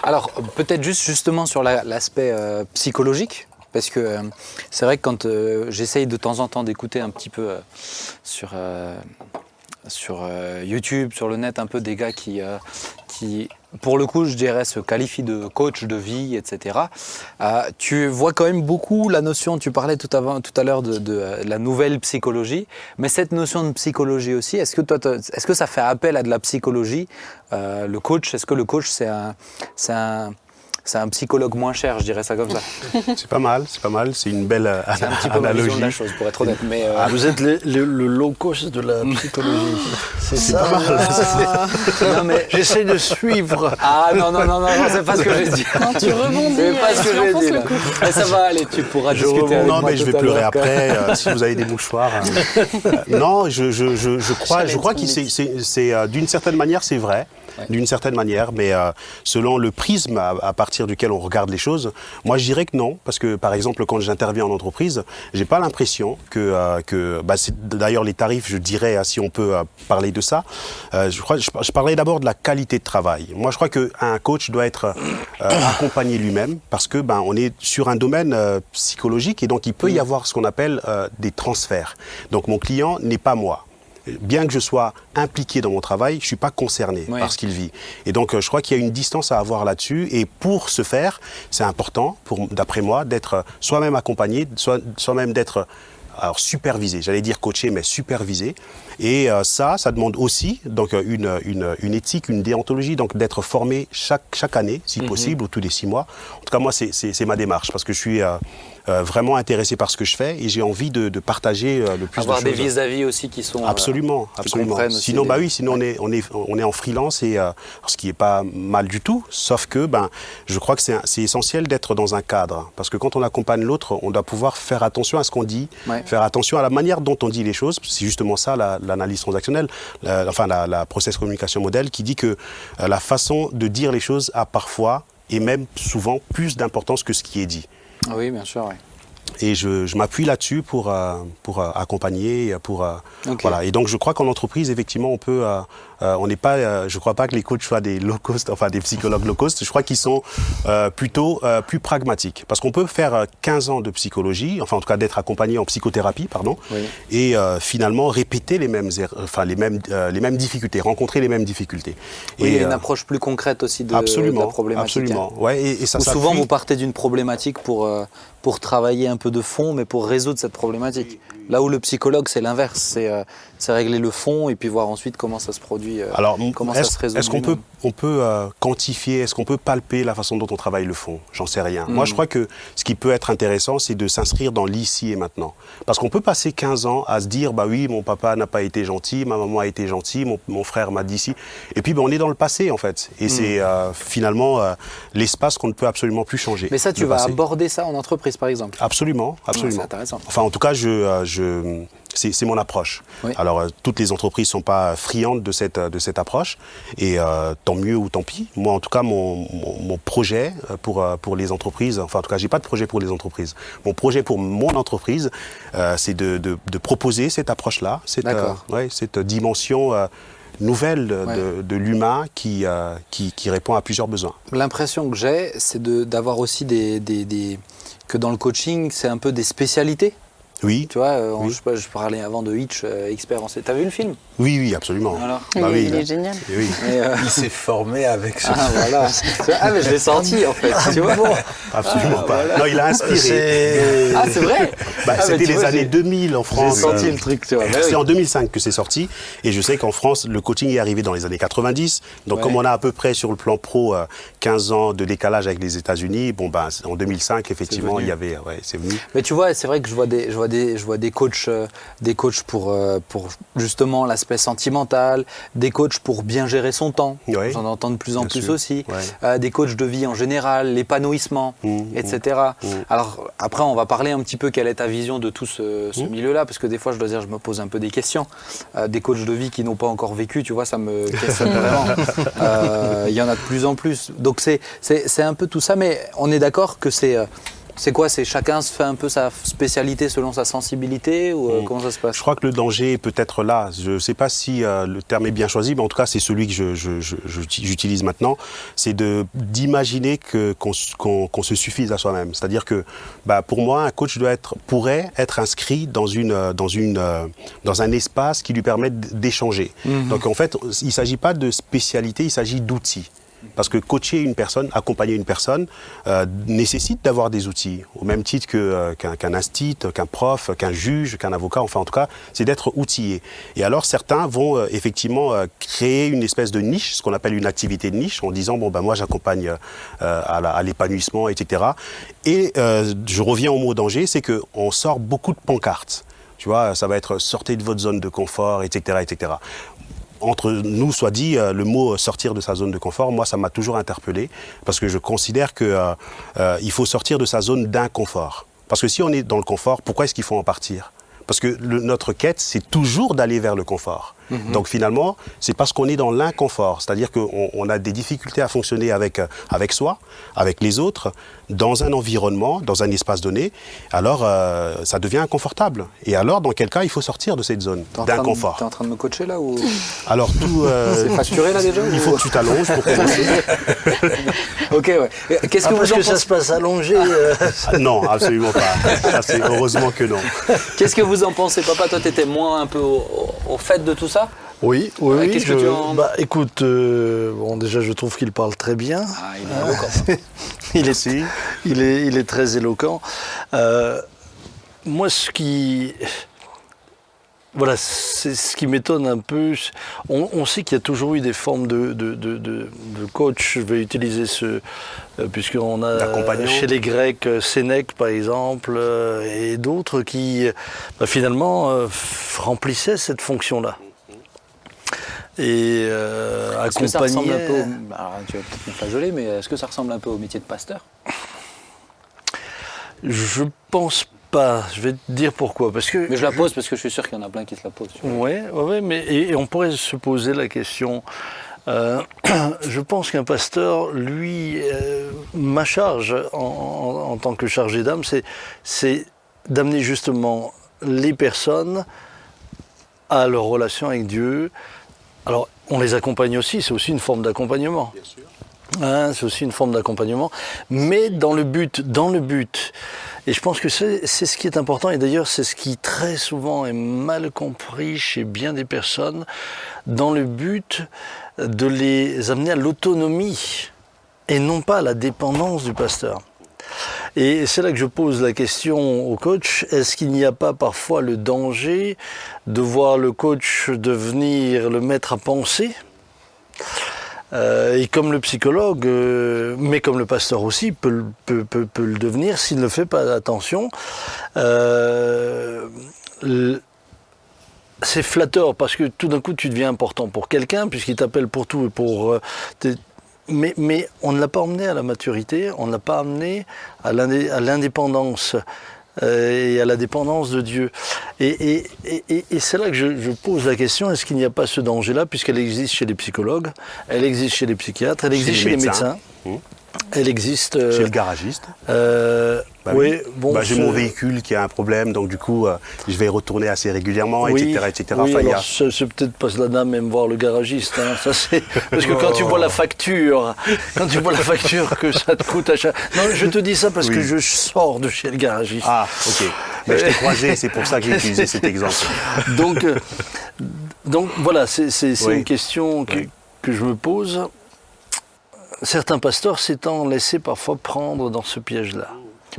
Alors, peut-être juste justement sur la- l'aspect euh, psychologique, parce que euh, c'est vrai que quand euh, j'essaye de temps en temps d'écouter un petit peu euh, sur, sur YouTube, sur le net, un peu des gars qui, qui, pour le coup, je dirais, se qualifient de coach de vie, etc. Euh, tu vois quand même beaucoup la notion, tu parlais tout, à l'heure de, euh, la nouvelle psychologie, mais cette notion de psychologie aussi, est-ce que, toi, est-ce que ça fait appel à de la psychologie euh, Le coach, est-ce que le coach, c'est un, c'est un, c'est un psychologue moins cher, je dirais ça comme ça C'est pas mal, c'est pas mal, c'est une belle euh, C'est un petit peu ma vision analogie. de la chose, pour être honnête. Mais, euh, Ah, vous êtes le, le- le low cost de la psychologie. C'est ça. non, mais- J'essaie de suivre. Ah non, non, non, non, non, c'est pas ce que j'ai dit. Non, tu rebondis. C'est pas ce que j'ai dit. le Là. coup. Mais ça va aller, tu pourras Je discuter rebondis. avec non, moi mais je vais pleurer après euh, si vous avez des mouchoirs. euh. Euh, non, je, je, je, je crois, je crois que c'est, c'est, c'est, euh, d'une certaine manière, c'est vrai. D'une certaine manière, mais euh, selon le prisme à, à partir duquel on regarde les choses, moi je dirais que non, parce que par exemple quand j'interviens en entreprise, j'ai pas l'impression que, euh, que bah, d'ailleurs les tarifs, je dirais, hein, si on peut euh, parler de ça, euh, je crois, parlais d'abord de la qualité de travail. Moi je crois qu'un coach doit être euh, accompagné lui-même, parce que ben on est sur un domaine euh, psychologique et donc il peut y avoir ce qu'on appelle euh, des transferts. Donc mon client n'est pas moi bien que je sois impliqué dans mon travail, je ne suis pas concerné par ce qu'il vit. Et donc, euh, je crois qu'il y a une distance à avoir là-dessus. Et pour ce faire, c'est important, d'après moi, d'être soi-même accompagné, soi- soi-même d'être alors supervisé, j'allais dire coaché, mais supervisé. Et euh, ça, ça demande aussi donc euh, une, une, une éthique, une déontologie, donc d'être formé chaque, chaque année, si possible, ou tous les six mois. En tout cas, moi, c'est- ma démarche, parce que je suis euh, euh, vraiment intéressé par ce que je fais et j'ai envie de, de partager le plus Avoir de des vis-à-vis aussi qui sont. Absolument, absolument. Sinon, des- bah oui, sinon on est, on est, on est en freelance et ce qui est pas mal du tout. Sauf que, ben, je crois que c'est essentiel d'être dans un cadre, parce que quand on accompagne l'autre, on doit pouvoir faire attention à ce qu'on dit, Ouais. Faire attention à la manière dont on dit les choses. C'est justement ça la- l'analyse transactionnelle, la- enfin la, la process communication modèle, qui dit que euh, la façon de dire les choses a parfois et même souvent plus d'importance que ce qui est dit. Ah Oui, bien sûr, oui. et je, je m'appuie là-dessus pour, euh, pour euh, accompagner, pour voilà. Et donc je crois qu'en entreprise, effectivement, on peut, euh, on n'est pas, euh, je crois pas que les coachs soient des low cost, enfin des psychologues low cost. Je crois qu'ils sont euh, plutôt plus pragmatiques, parce qu'on peut faire euh, 15 ans de psychologie, enfin en tout cas d'être accompagné en psychothérapie, pardon, Oui. et finalement répéter les mêmes, erreurs- enfin les mêmes, les mêmes difficultés, rencontrer les mêmes difficultés. Oui, il y a Et, une approche plus concrète aussi de, absolument, de la problématique. hein. absolument. Ouais, et, et ça Ou souvent, vous partez d'une problématique pour, pour travailler un peu de fond, mais pour résoudre cette problématique. Là où le psychologue, c'est l'inverse. C'est euh, c'est régler le fond et puis voir ensuite comment ça se produit. euh, Alors, comment ça est-ce se résout est-ce qu'on peut, lui-même. on peut euh, quantifier, est-ce qu'on peut palper la façon dont on travaille le fond? J'en sais rien. Moi, Mm. je crois que ce qui peut être intéressant, c'est de s'inscrire dans l'ici et maintenant. Parce qu'on peut passer 15 ans à se dire, bah oui, mon papa n'a pas été gentil, ma maman a été gentille, mon, mon frère m'a dit ci. Et puis, bah, on est dans le passé, en fait. Mm. Et c'est euh, finalement l'espace qu'on ne peut absolument plus changer. Mais ça, tu vas passé. aborder ça en entreprise, par exemple. Absolument, c'est absolument. intéressant. Enfin, en tout cas, je, je, c'est mon approche. Oui. Alors, euh, toutes les entreprises ne sont pas friandes de cette, de cette approche, et euh, tant mieux ou tant pis. Moi, en tout cas, mon, mon, mon projet euh, pour, pour les entreprises, enfin, en tout cas, j'ai pas de projet pour les entreprises. Mon projet pour mon entreprise, euh, c'est de, de, de proposer cette approche-là, cette, euh, ouais, cette dimension nouvelle de, Ouais. de, de l'humain qui, euh, qui, qui répond à plusieurs besoins. L'impression que j'ai, c'est de- d'avoir aussi des, des- des- que dans le coaching, c'est un peu des spécialités. Oui, Tu vois, euh, on- Oui. je, sais pas, je parlais avant de Hitch, euh, expert en... T'as vu le film? Oui, oui, absolument. Alors Il, Bah oui, il là. est génial. Oui. Euh, Il s'est formé avec ce Ah voilà. ah mais je l'ai senti en fait. tu vois Absolument Ah, pas. voilà. Non, il a inspiré. C'est- Ah c'est vrai. Bah, Ah, C'était tu les vois, années j'ai- 2000 en J'ai France. senti euh, le truc, tu vois. C'est oui. en 2005 que c'est sorti et je sais qu'en France le coaching est arrivé dans les années 90. Donc Ouais. comme on a à peu près sur le plan pro euh, 15 ans de décalage avec les États-Unis, bon ben en 2005 effectivement il y avait ouais, c'est venu. Mais tu vois, c'est vrai que je vois des, je vois des, je vois des coachs, euh, des coachs pour, euh, pour justement l'aspect sentimental, des coachs pour bien gérer son temps. Oui. J'en entends de plus en Bien plus sûr. aussi. Ouais. Euh, des coachs de vie en général, l'épanouissement, Mmh, etc. mmh. Alors après, on va parler un petit peu quelle est ta vision de tout ce, ce Mmh. milieu-là, parce que des fois, je dois dire, je me pose un peu des questions. Euh, des coachs de vie qui n'ont pas encore vécu, tu vois, ça me questionne vraiment. Euh, Il y en a de plus en plus. Donc c'est un peu tout ça, mais on est d'accord que c'est... c'est quoi C'est chacun se fait un peu sa spécialité selon sa sensibilité ou euh, Mm. comment ça se passe? Je crois que le danger est peut-être là. Je ne sais pas si euh, le terme est bien choisi, mais en tout cas, c'est celui que j'utilise maintenant. C'est d'imaginer qu'on se suffise à soi-même. C'est-à-dire que, bah, pour moi, un coach doit être, pourrait être inscrit dans une euh, dans une dans un espace qui lui permette d'échanger. Donc en fait, il ne s'agit pas de spécialité, il s'agit d'outils. Parce que coacher une personne, accompagner une personne, euh, nécessite d'avoir des outils. Au même titre euh, qu'un, qu'un instit, qu'un prof, qu'un juge, qu'un avocat, enfin en tout cas, c'est d'être outillé. Et alors certains vont euh, effectivement créer une espèce de niche, ce qu'on appelle une activité de niche, en disant, bon ben moi j'accompagne à, l'épanouissement, etc. Et je reviens au mot danger, c'est qu'on sort beaucoup de pancartes. Tu vois, ça va être sortez de votre zone de confort, etc., etc entre nous soit dit, euh, le mot sortir de sa zone de confort, moi, ça m'a toujours interpellé parce que je considère que euh, euh, faut sortir de sa zone d'inconfort. Parce que si on est dans le confort, pourquoi est-ce qu'il faut en partir? Parce que notre quête, c'est toujours d'aller vers le confort. Donc finalement, c'est parce qu'on est dans l'inconfort, c'est-à-dire qu'on on a des difficultés à fonctionner avec, euh, avec soi, avec les autres, dans un environnement, dans un espace donné, alors euh, ça devient inconfortable. Et alors, dans quel cas, il faut sortir de cette zone d'inconfort. T'es en train de me coacher là ou Alors tout, euh, c'est facturé là déjà il ou- faut que tu t'allonges pour commencer. Ok ouais. Qu'est-ce Ah, que parce vous en que ça se passe allongé. euh, Ah, non, absolument pas. Heureusement que non. Qu'est-ce que vous en pensez, papa? Toi, t'étais moins un peu au fait de tout ça Oui, oui, oui. qu'est-ce que je- tu en- bah, écoute, euh, bon, déjà, je trouve qu'il parle très bien. Ah, il est éloquent. il, est, il, est, il est très éloquent. Euh, moi, ce qui. Voilà, c'est ce qui m'étonne un peu. On, on sait qu'il y a toujours eu des formes de, de, de, de- de coach. Je vais utiliser ce. euh, Puisqu'on a chez les Grecs euh, Sénèque, par exemple, euh, et d'autres qui, bah, finalement, euh, remplissaient cette fonction-là. Et euh, Est-ce que ça ressemble un peu accompagnaient- au... Alors, tu vas peut-être me flageoler, mais est-ce que ça ressemble un peu au métier de pasteur? Je pense pas. Je vais te dire pourquoi. Parce que Mais je la pose parce que je suis sûr qu'il y en a plein qui se la posent. vois. Ouais, mais et, et on pourrait se poser la question. euh, je pense qu'un pasteur, lui, euh, ma charge en, en- en tant que chargé d'âme, c'est d'amener justement les personnes à leur relation avec Dieu. Alors, on les accompagne aussi, c'est aussi une forme d'accompagnement. Hein, c'est aussi une forme d'accompagnement, mais dans le but, dans le but. Et je pense que c'est ce qui est important, et d'ailleurs c'est ce qui très souvent est mal compris chez bien des personnes, dans le but de les amener à l'autonomie et non pas à la dépendance du pasteur. Et c'est là que je pose la question au coach, est-ce qu'il n'y a pas parfois le danger de voir le coach devenir le maître à penser? Euh, et comme le psychologue, euh, mais comme le pasteur aussi, peut, le devenir s'il ne fait pas attention. Euh, c'est flatteur parce que tout d'un coup tu deviens important pour quelqu'un puisqu'il t'appelle pour tout et pour mais, mais, on ne l'a pas emmené à la maturité, on ne l'a pas amené à l'indépendance euh, et à la dépendance de Dieu. Et, c'est là que je, pose la question, est-ce qu'il n'y a pas ce danger-là, puisqu'elle existe chez les psychologues, elle existe chez les psychiatres, elle existe chez, les médecins, mmh. Elle existe... Euh, chez le garagiste euh, bah oui, bon, bah, j'ai mon véhicule qui a un problème, donc du coup, je vais retourner assez régulièrement, etc., etc. Oui, c'est peut-être pas cela même voir le garagiste. Hein. Ça, parce que quand tu vois la facture, quand tu vois la facture que ça te coûte à chaque... Non, je te dis ça parce que je sors de chez le garagiste. Ah, ok. Mais je t'ai croisé, c'est pour ça que j'ai utilisé cet exemple. Donc, euh, donc voilà, c'est une question que, que, je me pose. Certains pasteurs s'étant laissés parfois prendre dans ce piège-là.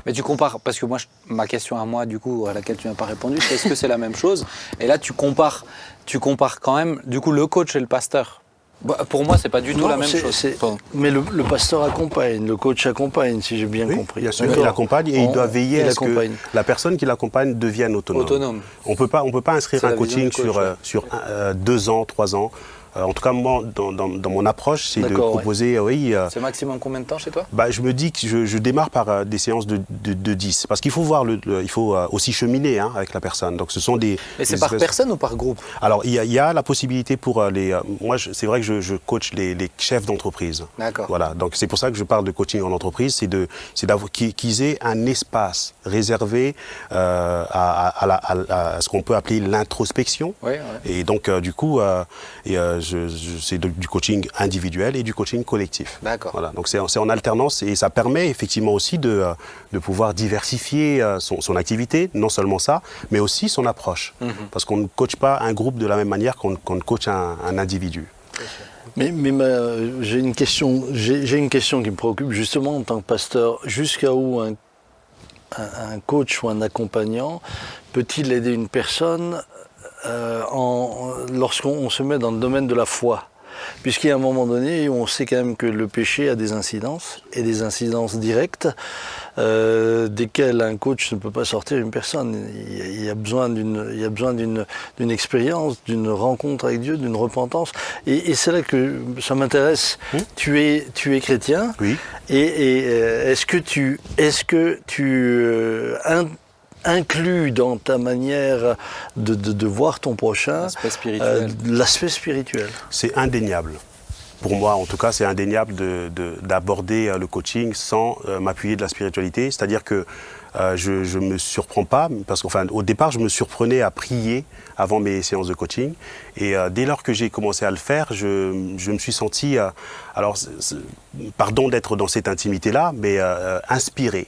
Mais tu compares, parce que moi, ma question à moi, du coup, à laquelle tu n'as pas répondu, c'est est-ce que c'est la même chose? Et là, tu compares, tu compares quand même, du coup, le coach et le pasteur. Bah, pour moi, c'est pas du tout la même chose. Mais le, pasteur accompagne, le coach accompagne, si j'ai bien compris. Bien sûr, il accompagne et il doit veiller à ce que la personne qui l'accompagne devienne autonome. autonome. On peut pas, on peut pas inscrire un coaching sur, euh, sur euh, deux ans, trois ans. Euh, en tout cas, moi, dans, mon approche, c'est de proposer, oui. Euh, c'est maximum combien de temps chez toi? bah, Je me dis que je, démarre par euh, des séances de, de, 10. Parce qu'il faut voir, le, il faut aussi cheminer hein, avec la personne. Donc, ce sont des. Et c'est par personne ou par groupe? Alors, il y, a la possibilité pour les. moi, c'est vrai que je, coach les, chefs d'entreprise. D'accord. Voilà. Donc, c'est pour ça que je parle de coaching en entreprise. C'est de, c'est d'avoir qu'ils aient un espace réservé à, à, ce qu'on peut appeler l'introspection. Et donc, du coup, et, c'est du coaching individuel et du coaching collectif. D'accord. Voilà, donc c'est en alternance et ça permet effectivement aussi de, euh, de pouvoir diversifier euh, son, son, activité, non seulement ça, mais aussi son approche. Mhm. Parce qu'on ne coach pas un groupe de la même manière qu'on qu coach un, un individu. Mais, mais j'ai une question, j'ai une question qui me préoccupe justement en tant que pasteur. Jusqu'à où un, un, coach ou un accompagnant peut-il aider une personne euh, lorsqu'on se met dans le domaine de la foi. Puisqu'il y a un moment donné où on sait quand même que le péché a des incidences, et des incidences directes, euh, desquelles un coach ne peut pas sortir une personne. Il y a besoin d'une expérience, d'une rencontre avec Dieu, d'une repentance. Et, c'est là que ça m'intéresse. Tu, es, tu es chrétien. Oui. Et, euh, est-ce que tu, est -ce que tu inclus dans ta manière de, de, voir ton prochain l'aspect spirituel. Euh, spirituel. C'est indéniable. Pour moi, en tout cas, c'est indéniable d'aborder euh, le coaching sans euh, m'appuyer de la spiritualité. C'est-à-dire que je ne me surprends pas, parce qu'enfin, au départ, je me surprenais à prier avant mes séances de coaching. Et dès lors que j'ai commencé à le faire, je, je me suis senti, alors, pardon d'être dans cette intimité-là, mais inspiré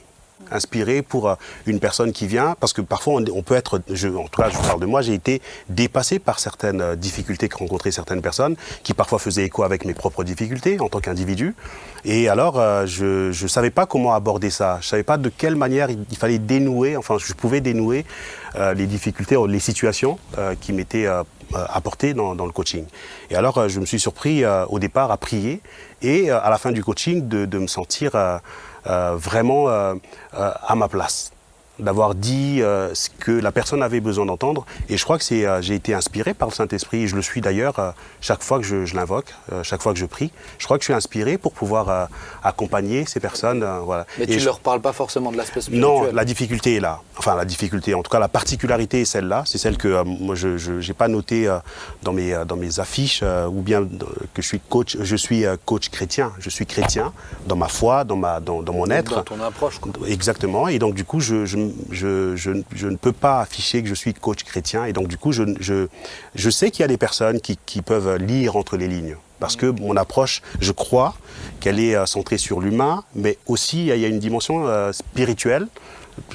inspiré pour euh, une personne qui vient, parce que parfois on, peut être, en tout cas je parle de moi, j'ai été dépassé par certaines euh, difficultés que rencontraient certaines personnes, qui parfois faisaient écho avec mes propres difficultés en tant qu'individu. Et alors euh, je ne savais pas comment aborder ça, je ne savais pas de quelle manière il, fallait dénouer, enfin je pouvais dénouer les difficultés, les situations qui m'étaient apportées dans, le coaching. Et alors je me suis surpris au départ à prier et à la fin du coaching de, me sentir vraiment euh, euh, à ma place d'avoir dit euh, ce que la personne avait besoin d'entendre. Et je crois que c'est, euh, j'ai été inspiré par le Saint-Esprit, et je le suis d'ailleurs euh, chaque fois que je, je l'invoque, chaque fois que je prie. Je crois que je suis inspiré pour pouvoir accompagner ces personnes. voilà. Mais tu ne leur parles pas forcément de l'aspect spirituel Non, la difficulté est là. Enfin, la difficulté, en tout cas, la particularité est celle-là. C'est celle que moi, je n'ai pas noté dans, mes, dans mes affiches, ou bien que je suis coach, je suis coach chrétien. Je suis chrétien dans ma foi, dans, ma, dans, dans mon être. Dans ton approche. Exactement. Et donc, du coup, je je, je, ne peux pas afficher que je suis coach chrétien. Et donc, du coup, je, je, je sais qu'il y a des personnes qui, qui, peuvent lire entre les lignes. Parce que mon approche, je crois qu'elle est euh, centrée sur l'humain, mais aussi il y a une dimension euh, spirituelle.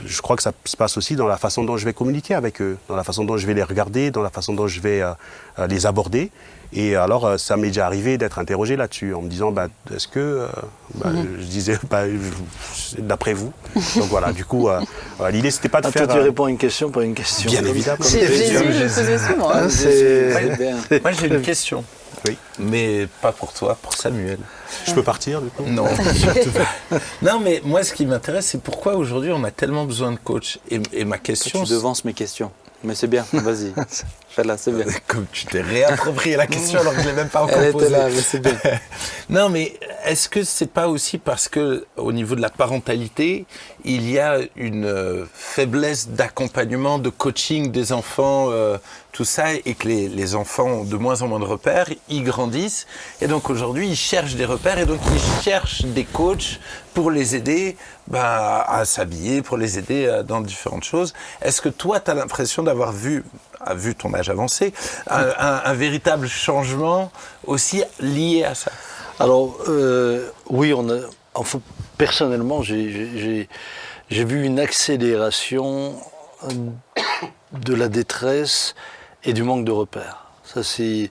Je crois que ça se passe aussi dans la façon dont je vais communiquer avec eux, dans la façon dont je vais les regarder, dans la façon dont je vais euh, les aborder. Et alors, euh, ça m'est déjà arrivé d'être interrogé là-dessus, en me disant, bah, est-ce que, euh, bah, mhm. je disais, bah, d'après vous. Donc voilà, du coup, euh, l'idée, c'était pas de ah, faire. Toi, tu réponds à une question, pas une question. Bien évidemment. J'ai Jésus, je souvent. Hein. Moi, j'ai une question. Oui. Mais pas pour toi, pour Samuel. Je peux partir du coup? Non. non, mais moi, ce qui m'intéresse, c'est pourquoi aujourd'hui on a tellement besoin de coach? Et, et ma question. Tu devances mes questions. Mais c'est bien, vas-y. Fais-la, c'est bien. Comme tu t'es réapproprié la question alors que je l'ai même pas encore Elle posée. Était là, mais c'est bien. non, mais est-ce que c'est pas aussi parce que au niveau de la parentalité, il y a une euh, faiblesse d'accompagnement, de coaching des enfants, euh, tout ça, et que les, les, enfants ont de moins en moins de repères, ils grandissent, et donc aujourd'hui ils cherchent des repères, et donc ils cherchent des coachs pour les aider bah, à s'habiller, pour les aider euh, dans différentes choses. Est-ce que toi, tu as l'impression d'avoir vu, à vu ton âge avancé, un, véritable changement aussi lié à ça? Alors, euh, oui, personnellement, j'ai vu une accélération de la détresse et du manque de repères. C'est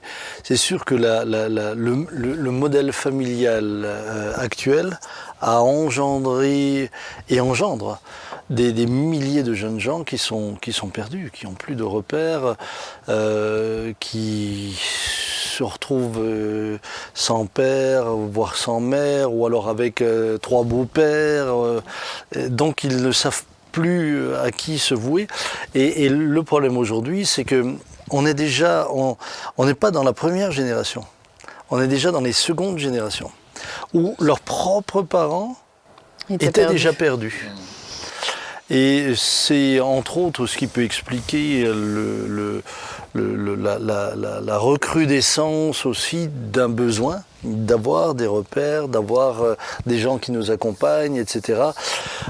sûr que le, modèle familial euh, actuel a engendré et engendre des, des, milliers de jeunes gens qui sont, qui sont perdus, qui n'ont plus de repères, euh, qui se retrouvent euh, sans père, voire sans mère, ou alors avec euh, trois beaux-pères. donc ils ne savent plus à qui se vouer. Et, et le problème aujourd'hui, c'est que on est déjà, on n'est pas dans la première génération, on est déjà dans les secondes générations, où leurs propres parents étaient perdu. déjà perdus. Et c'est entre autres ce qui peut expliquer la, recrudescence aussi d'un besoin d'avoir des repères, d'avoir euh, des gens qui nous accompagnent, etc.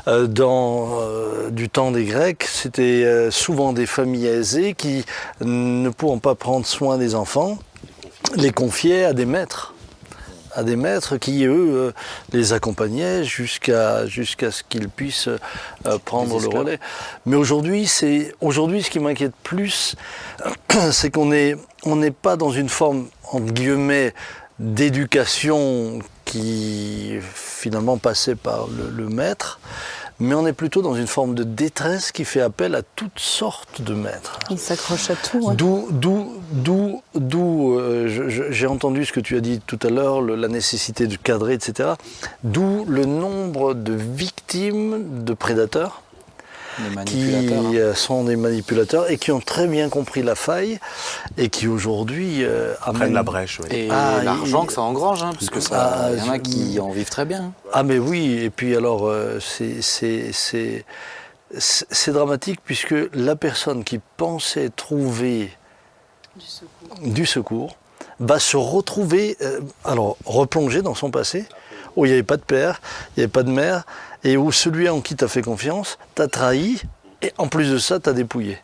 Euh, dans euh, du temps des Grecs, c'était souvent des familles aisées qui, ne pouvant pas prendre soin des enfants, les confiaient à des maîtres à des maîtres qui, eux, euh, les accompagnaient jusqu'à jusqu'à ce qu'ils puissent euh, prendre le relais. Mais aujourd'hui, c'est aujourd'hui ce qui m'inquiète plus, c'est qu'on est on n'est pas dans une forme entre guillemets d'éducation qui finalement passait par le, le maître, mais on est plutôt dans une forme de détresse qui fait appel à toutes sortes de maîtres. Il s'accroche à tout. D'où, d'où, d'où, d'où euh, j'ai entendu ce que tu as dit tout à l'heure, la nécessité de cadrer, etc. D'où le nombre de victimes de prédateurs qui hein. sont des manipulateurs et qui ont très bien compris la faille et qui aujourd'hui euh, amènent la brèche. Oui. Et ah, l'argent que ça engrange, hein, parce que ça, ah, y en a qui en vivent très bien. Ah mais oui, et puis alors euh, c'est c'est dramatique puisque la personne qui pensait trouver du secours, du secours va se retrouver, euh, alors replongée dans son passé, où il n'y avait pas de père, il n'y avait pas de mère, et où celui en qui tu as fait confiance t'a trahi, et en plus de ça, t'as dépouillé.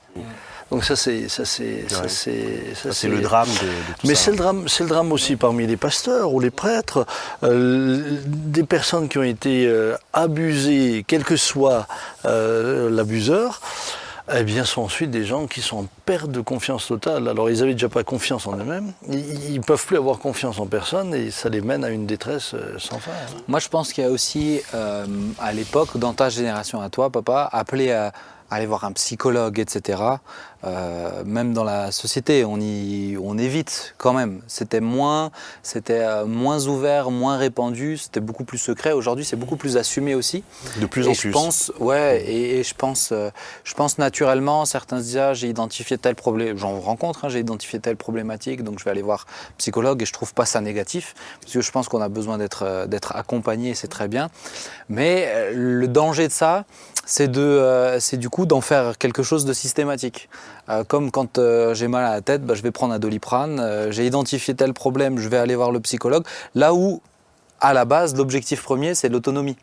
Donc ça c'est ça c'est ça c'est ça, c'est le drame de, de tout mais c'est le drame c'est le drame aussi parmi les pasteurs ou les prêtres euh, des personnes qui ont été euh, abusées quel que soit euh, l'abuseur eh bien, sont ensuite des gens qui sont en perte de confiance totale. Alors, ils n'avaient déjà pas confiance en eux-mêmes, ils ne peuvent plus avoir confiance en personne et ça les mène à une détresse sans fin. Moi, je pense qu'il y a aussi, euh, à l'époque, dans ta génération à toi, papa, appelé à aller voir un psychologue, etc. Euh, même dans la société, on, y, on évite quand même. C'était moins, c'était euh, moins ouvert, moins répandu, c'était beaucoup plus secret. Aujourd'hui, c'est beaucoup plus assumé aussi. De plus et en je plus. Pense, ouais, et, et je pense, euh, je pense naturellement, certains se disent, ah, j'ai identifié tel problème, j'en rencontre, hein, j'ai identifié telle problématique, donc je vais aller voir psychologue et je trouve pas ça négatif, parce que je pense qu'on a besoin d'être, d'être accompagné, c'est très bien. Mais le danger de ça, euh, c'est du coup d'en faire quelque chose de systématique. Euh, comme quand euh, j'ai mal à la tête, bah, je vais prendre un doliprane. J'ai identifié tel problème, je vais aller voir le psychologue. Là où, à la base, l'objectif premier, c'est l'autonomie.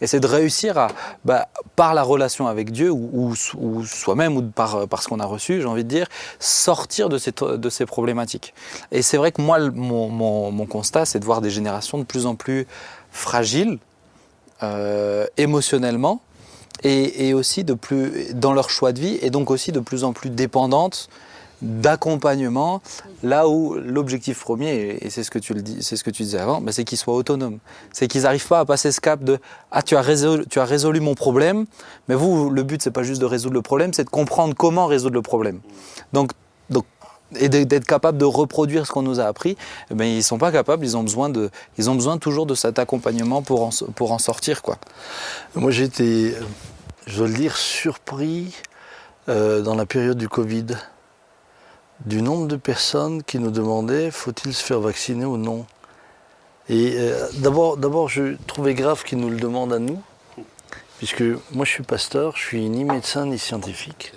Et c'est de réussir à, bah, par la relation avec Dieu ou, ou, soi-même ou par, par ce qu'on a reçu, j'ai envie de dire, sortir de ces, de ces problématiques. Et c'est vrai que moi, mon, mon, constat, c'est de voir des générations de plus en plus fragiles, émotionnellement, et, aussi de plus dans leur choix de vie, et donc aussi de plus en plus dépendantes d'accompagnement, là où l'objectif premier, et c'est ce que tu le dis, c'est ce que tu disais avant, bah, c'est qu'ils soient autonomes. C'est qu'ils n'arrivent pas à passer ce cap de ah tu as résolu, tu as résolu mon problème, mais vous le but c'est pas juste de résoudre le problème, c'est de comprendre comment résoudre le problème. Donc et d'être capable de reproduire ce qu'on nous a appris, eh ben, ils ne sont pas capables, ils ont besoin, de, ils ont besoin toujours de cet accompagnement pour en, pour en sortir. Quoi. Moi j'ai été, je dois le dire, surpris euh, dans la période du Covid du nombre de personnes qui nous demandaient faut-il se faire vacciner ou non? Et euh, d'abord, d'abord, je trouvais grave qu'ils nous le demandent à nous, puisque moi je suis pasteur, je suis ni médecin ni scientifique.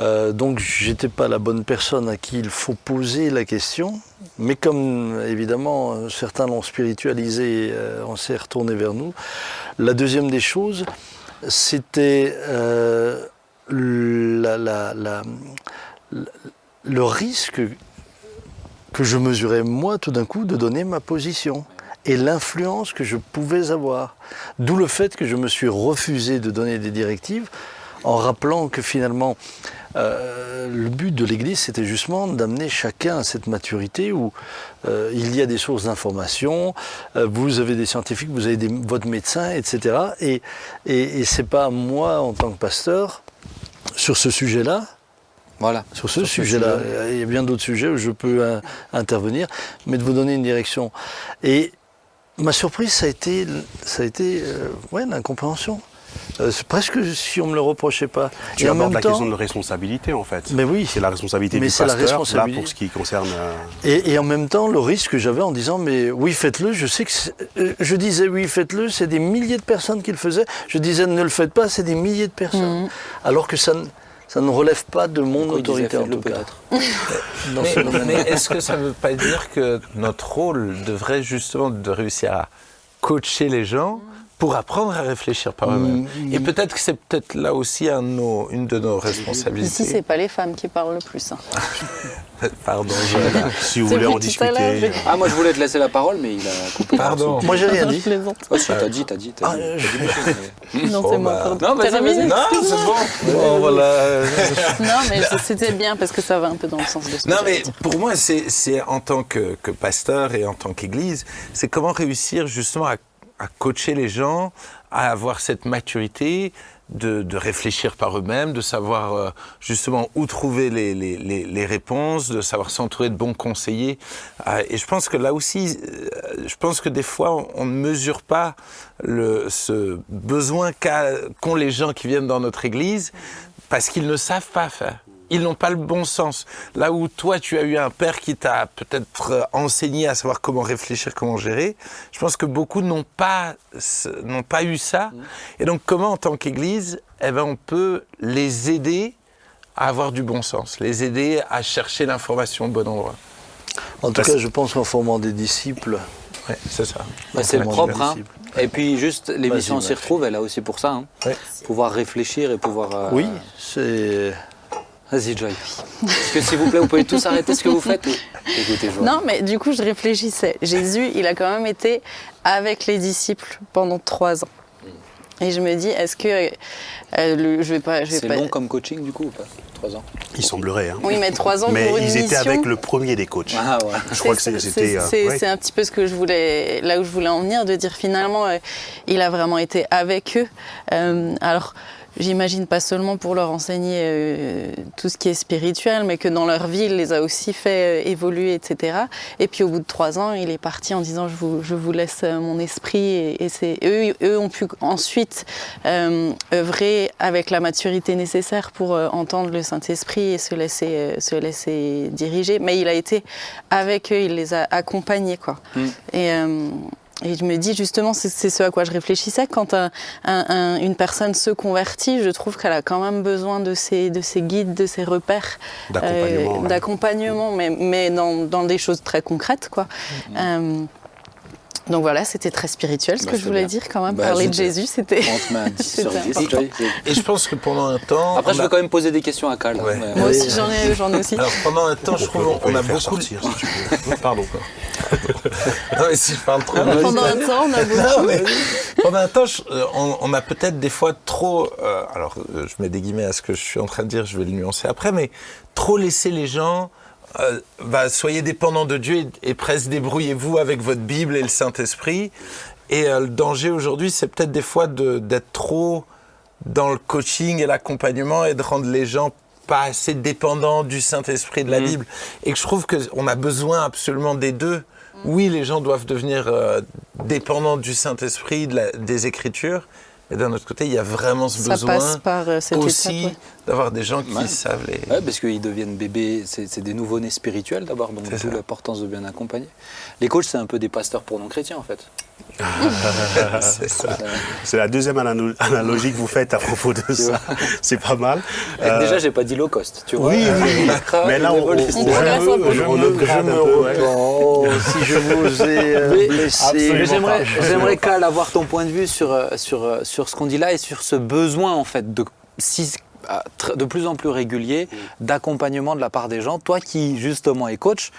Euh, donc j'étais pas la bonne personne à qui il faut poser la question, mais comme évidemment certains l'ont spiritualisé, euh, on s'est retourné vers nous. La deuxième des choses, c'était euh, le risque que je mesurais moi tout d'un coup de donner ma position et l'influence que je pouvais avoir. D'où le fait que je me suis refusé de donner des directives en rappelant que finalement euh, le but de l'Église c'était justement d'amener chacun à cette maturité où euh, il y a des sources d'information, euh, vous avez des scientifiques, vous avez votre médecin, etc. Et, et, et c'est pas moi en tant que pasteur sur ce sujet-là voilà. Sur ce sujet-là, il y a bien d'autres sujets où je peux intervenir, mais de vous donner une direction. Et ma surprise, ça a été, ça a été ouais, l'incompréhension. Euh, c'est presque si on me le reprochait pas. Tu et même la question de responsabilité en fait. Mais oui. C'est la responsabilité mais du pasteur la responsabilité. là pour ce qui concerne. Et, et, en même temps le risque que j'avais en disant mais oui faites-le. Je sais que je disais oui faites-le. C'est des milliers de personnes qui le faisaient. Je disais ne le faites pas. C'est des milliers de personnes. Mmh. Alors que ça ça ne relève pas de mon autorité en tout cas. mais, est-ce que ça ne veut pas dire que notre rôle devrait justement de réussir à coacher les gens pour apprendre à réfléchir par eux-mêmes. Mm. Et peut-être que c'est peut-être là aussi un une de nos responsabilités. Ici, c'est pas les femmes qui parlent le plus. Hein. Pardon, si vous voulez en discuter. Ah, moi je voulais te laisser la parole, mais il a coupé. Pardon. Moi j'ai rien dit. Oh, si, t'as dit, t'as dit. As dit, ah, Non, c'est moi, bah. Non. Non, c'est bon. Bon, voilà. non, mais c'était bien parce que ça va un peu dans le sens de ce Non, mais pour moi, c'est en tant que, que pasteur et en tant qu'église, c'est comment réussir justement à à coacher les gens à avoir cette maturité de, de réfléchir par eux-mêmes, de savoir euh, justement où trouver les, les, les, réponses, de savoir s'entourer de bons conseillers. Euh, et je pense que là aussi, euh, je pense que des fois, on ne mesure pas le, ce besoin qu'ont les gens qui viennent dans notre Église parce qu'ils ne savent pas faire ils n'ont pas le bon sens. Là où toi, tu as eu un père qui t'a peut-être euh, enseigné à savoir comment réfléchir, comment gérer, je pense que beaucoup n'ont pas, n'ont pas eu ça. Mm. Et donc, comment en tant qu'Église, eh ben, on peut les aider à avoir du bon sens, les aider à chercher l'information au bon endroit. En tout cas, je pense qu'en formant des disciples, ouais, c'est ça. Bah, c'est le propre. Hein. Et puis juste, l'émission s'y retrouve, elle a aussi pour ça. Hein. Pouvoir réfléchir et pouvoir... Euh, oui, c'est... Vas-y, Joy. Est-ce que, s'il vous plaît, vous pouvez tous arrêter ce que vous faites Écoutez, Joy? Non, mais du coup, je réfléchissais. Jésus, il a quand même été avec les disciples pendant trois ans. Et je me dis, est-ce que euh, le, je vais pas, C'est long comme coaching du coup ou pas? Trois ans? Il semblerait. Hein. Oui, mais trois ans mais pour une ils étaient avec le premier des coachs. Ah ouais. Je crois que c'était. Euh, c'est un petit peu ce que je voulais, là où je voulais en venir, de dire finalement, euh, il a vraiment été avec eux. alors j'imagine pas seulement pour leur enseigner euh, tout ce qui est spirituel, mais que dans leur vie, il les a aussi fait euh, évoluer, etc. Et puis au bout de trois ans, il est parti en disant je vous, je vous laisse euh, mon esprit. Et, et c'est eux, eux ont pu ensuite œuvrer avec la maturité nécessaire pour entendre le Saint-Esprit et se laisser, se laisser diriger. Mais il a été avec eux, il les a accompagnés, quoi. Mm. Et et je me dis justement, c'est ce à quoi je réfléchissais, quand une personne se convertit, je trouve qu'elle a quand même besoin de ces guides, de ces repères d'accompagnement, mais, mais dans, dans, des choses très concrètes. Quoi. Mm-hmm. Euh, Donc voilà, c'était très spirituel ce Bah, que je voulais bien. dire quand même. Bah, Parler de Jésus, c'était. On te met un 10 sur C'était 10. important. Joy. Et je pense que pendant un temps. Après, je a- veux quand même poser des questions à Cal. hein, Ouais. mais- Moi aussi, j'en ai, j'en ai aussi. Alors pendant un temps, je trouve on peut on a beaucoup. sortir, si tu veux? Pardon. Non, mais si je parle trop. Pendant un temps, on a beaucoup. Non, mais pendant un temps, je- euh, on, on a peut-être des fois trop. euh, alors, euh, je mets des guillemets à ce que je suis en train de dire, je vais le nuancer après, mais trop laisser les gens. Euh, bah, soyez dépendants de Dieu et, et presque débrouillez-vous avec votre Bible et le Saint-Esprit. Et euh, le danger aujourd'hui, c'est peut-être des fois de- d'être trop dans le coaching et l'accompagnement et de rendre les gens pas assez dépendants du Saint-Esprit de la Bible. Et que je trouve qu'on a besoin absolument des deux. Oui, les gens doivent devenir euh, dépendants du Saint-Esprit, de des Écritures. Et d'un autre côté, il y a vraiment ce Ça besoin passe par euh, cette aussi ouais. d'avoir des gens qui Ouais. savent les... Ouais, parce qu'ils deviennent bébés, c'est c'est des nouveau-nés spirituels d'abord, donc d'où l'importance de bien accompagner. Les coachs, c'est un peu des pasteurs pour non-chrétiens en fait. c'est ça. C'est la deuxième analo- analogie que vous faites à propos de ça. C'est pas mal. Euh, Déjà, j'ai pas dit low cost, tu vois. oui, oui, oui. Mais là, on, on- On on upgrade un peu, ouais. Oh, si je vous ai euh, blessé. J'aimerais, Cal avoir ton point de vue sur, euh, sur, euh, sur ce qu'on dit là et sur ce besoin en fait de, si- de plus en plus régulier d'accompagnement de la part des gens. Toi qui justement es coach,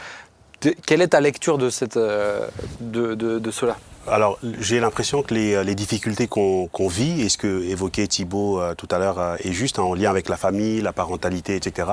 quelle est ta lecture de, cette, euh, de, de, de cela? Alors, j'ai l'impression que les, les difficultés qu'on qu'on vit, et ce que évoquait Thibault euh, tout à l'heure, euh, est juste en lien avec la famille, la parentalité, etc.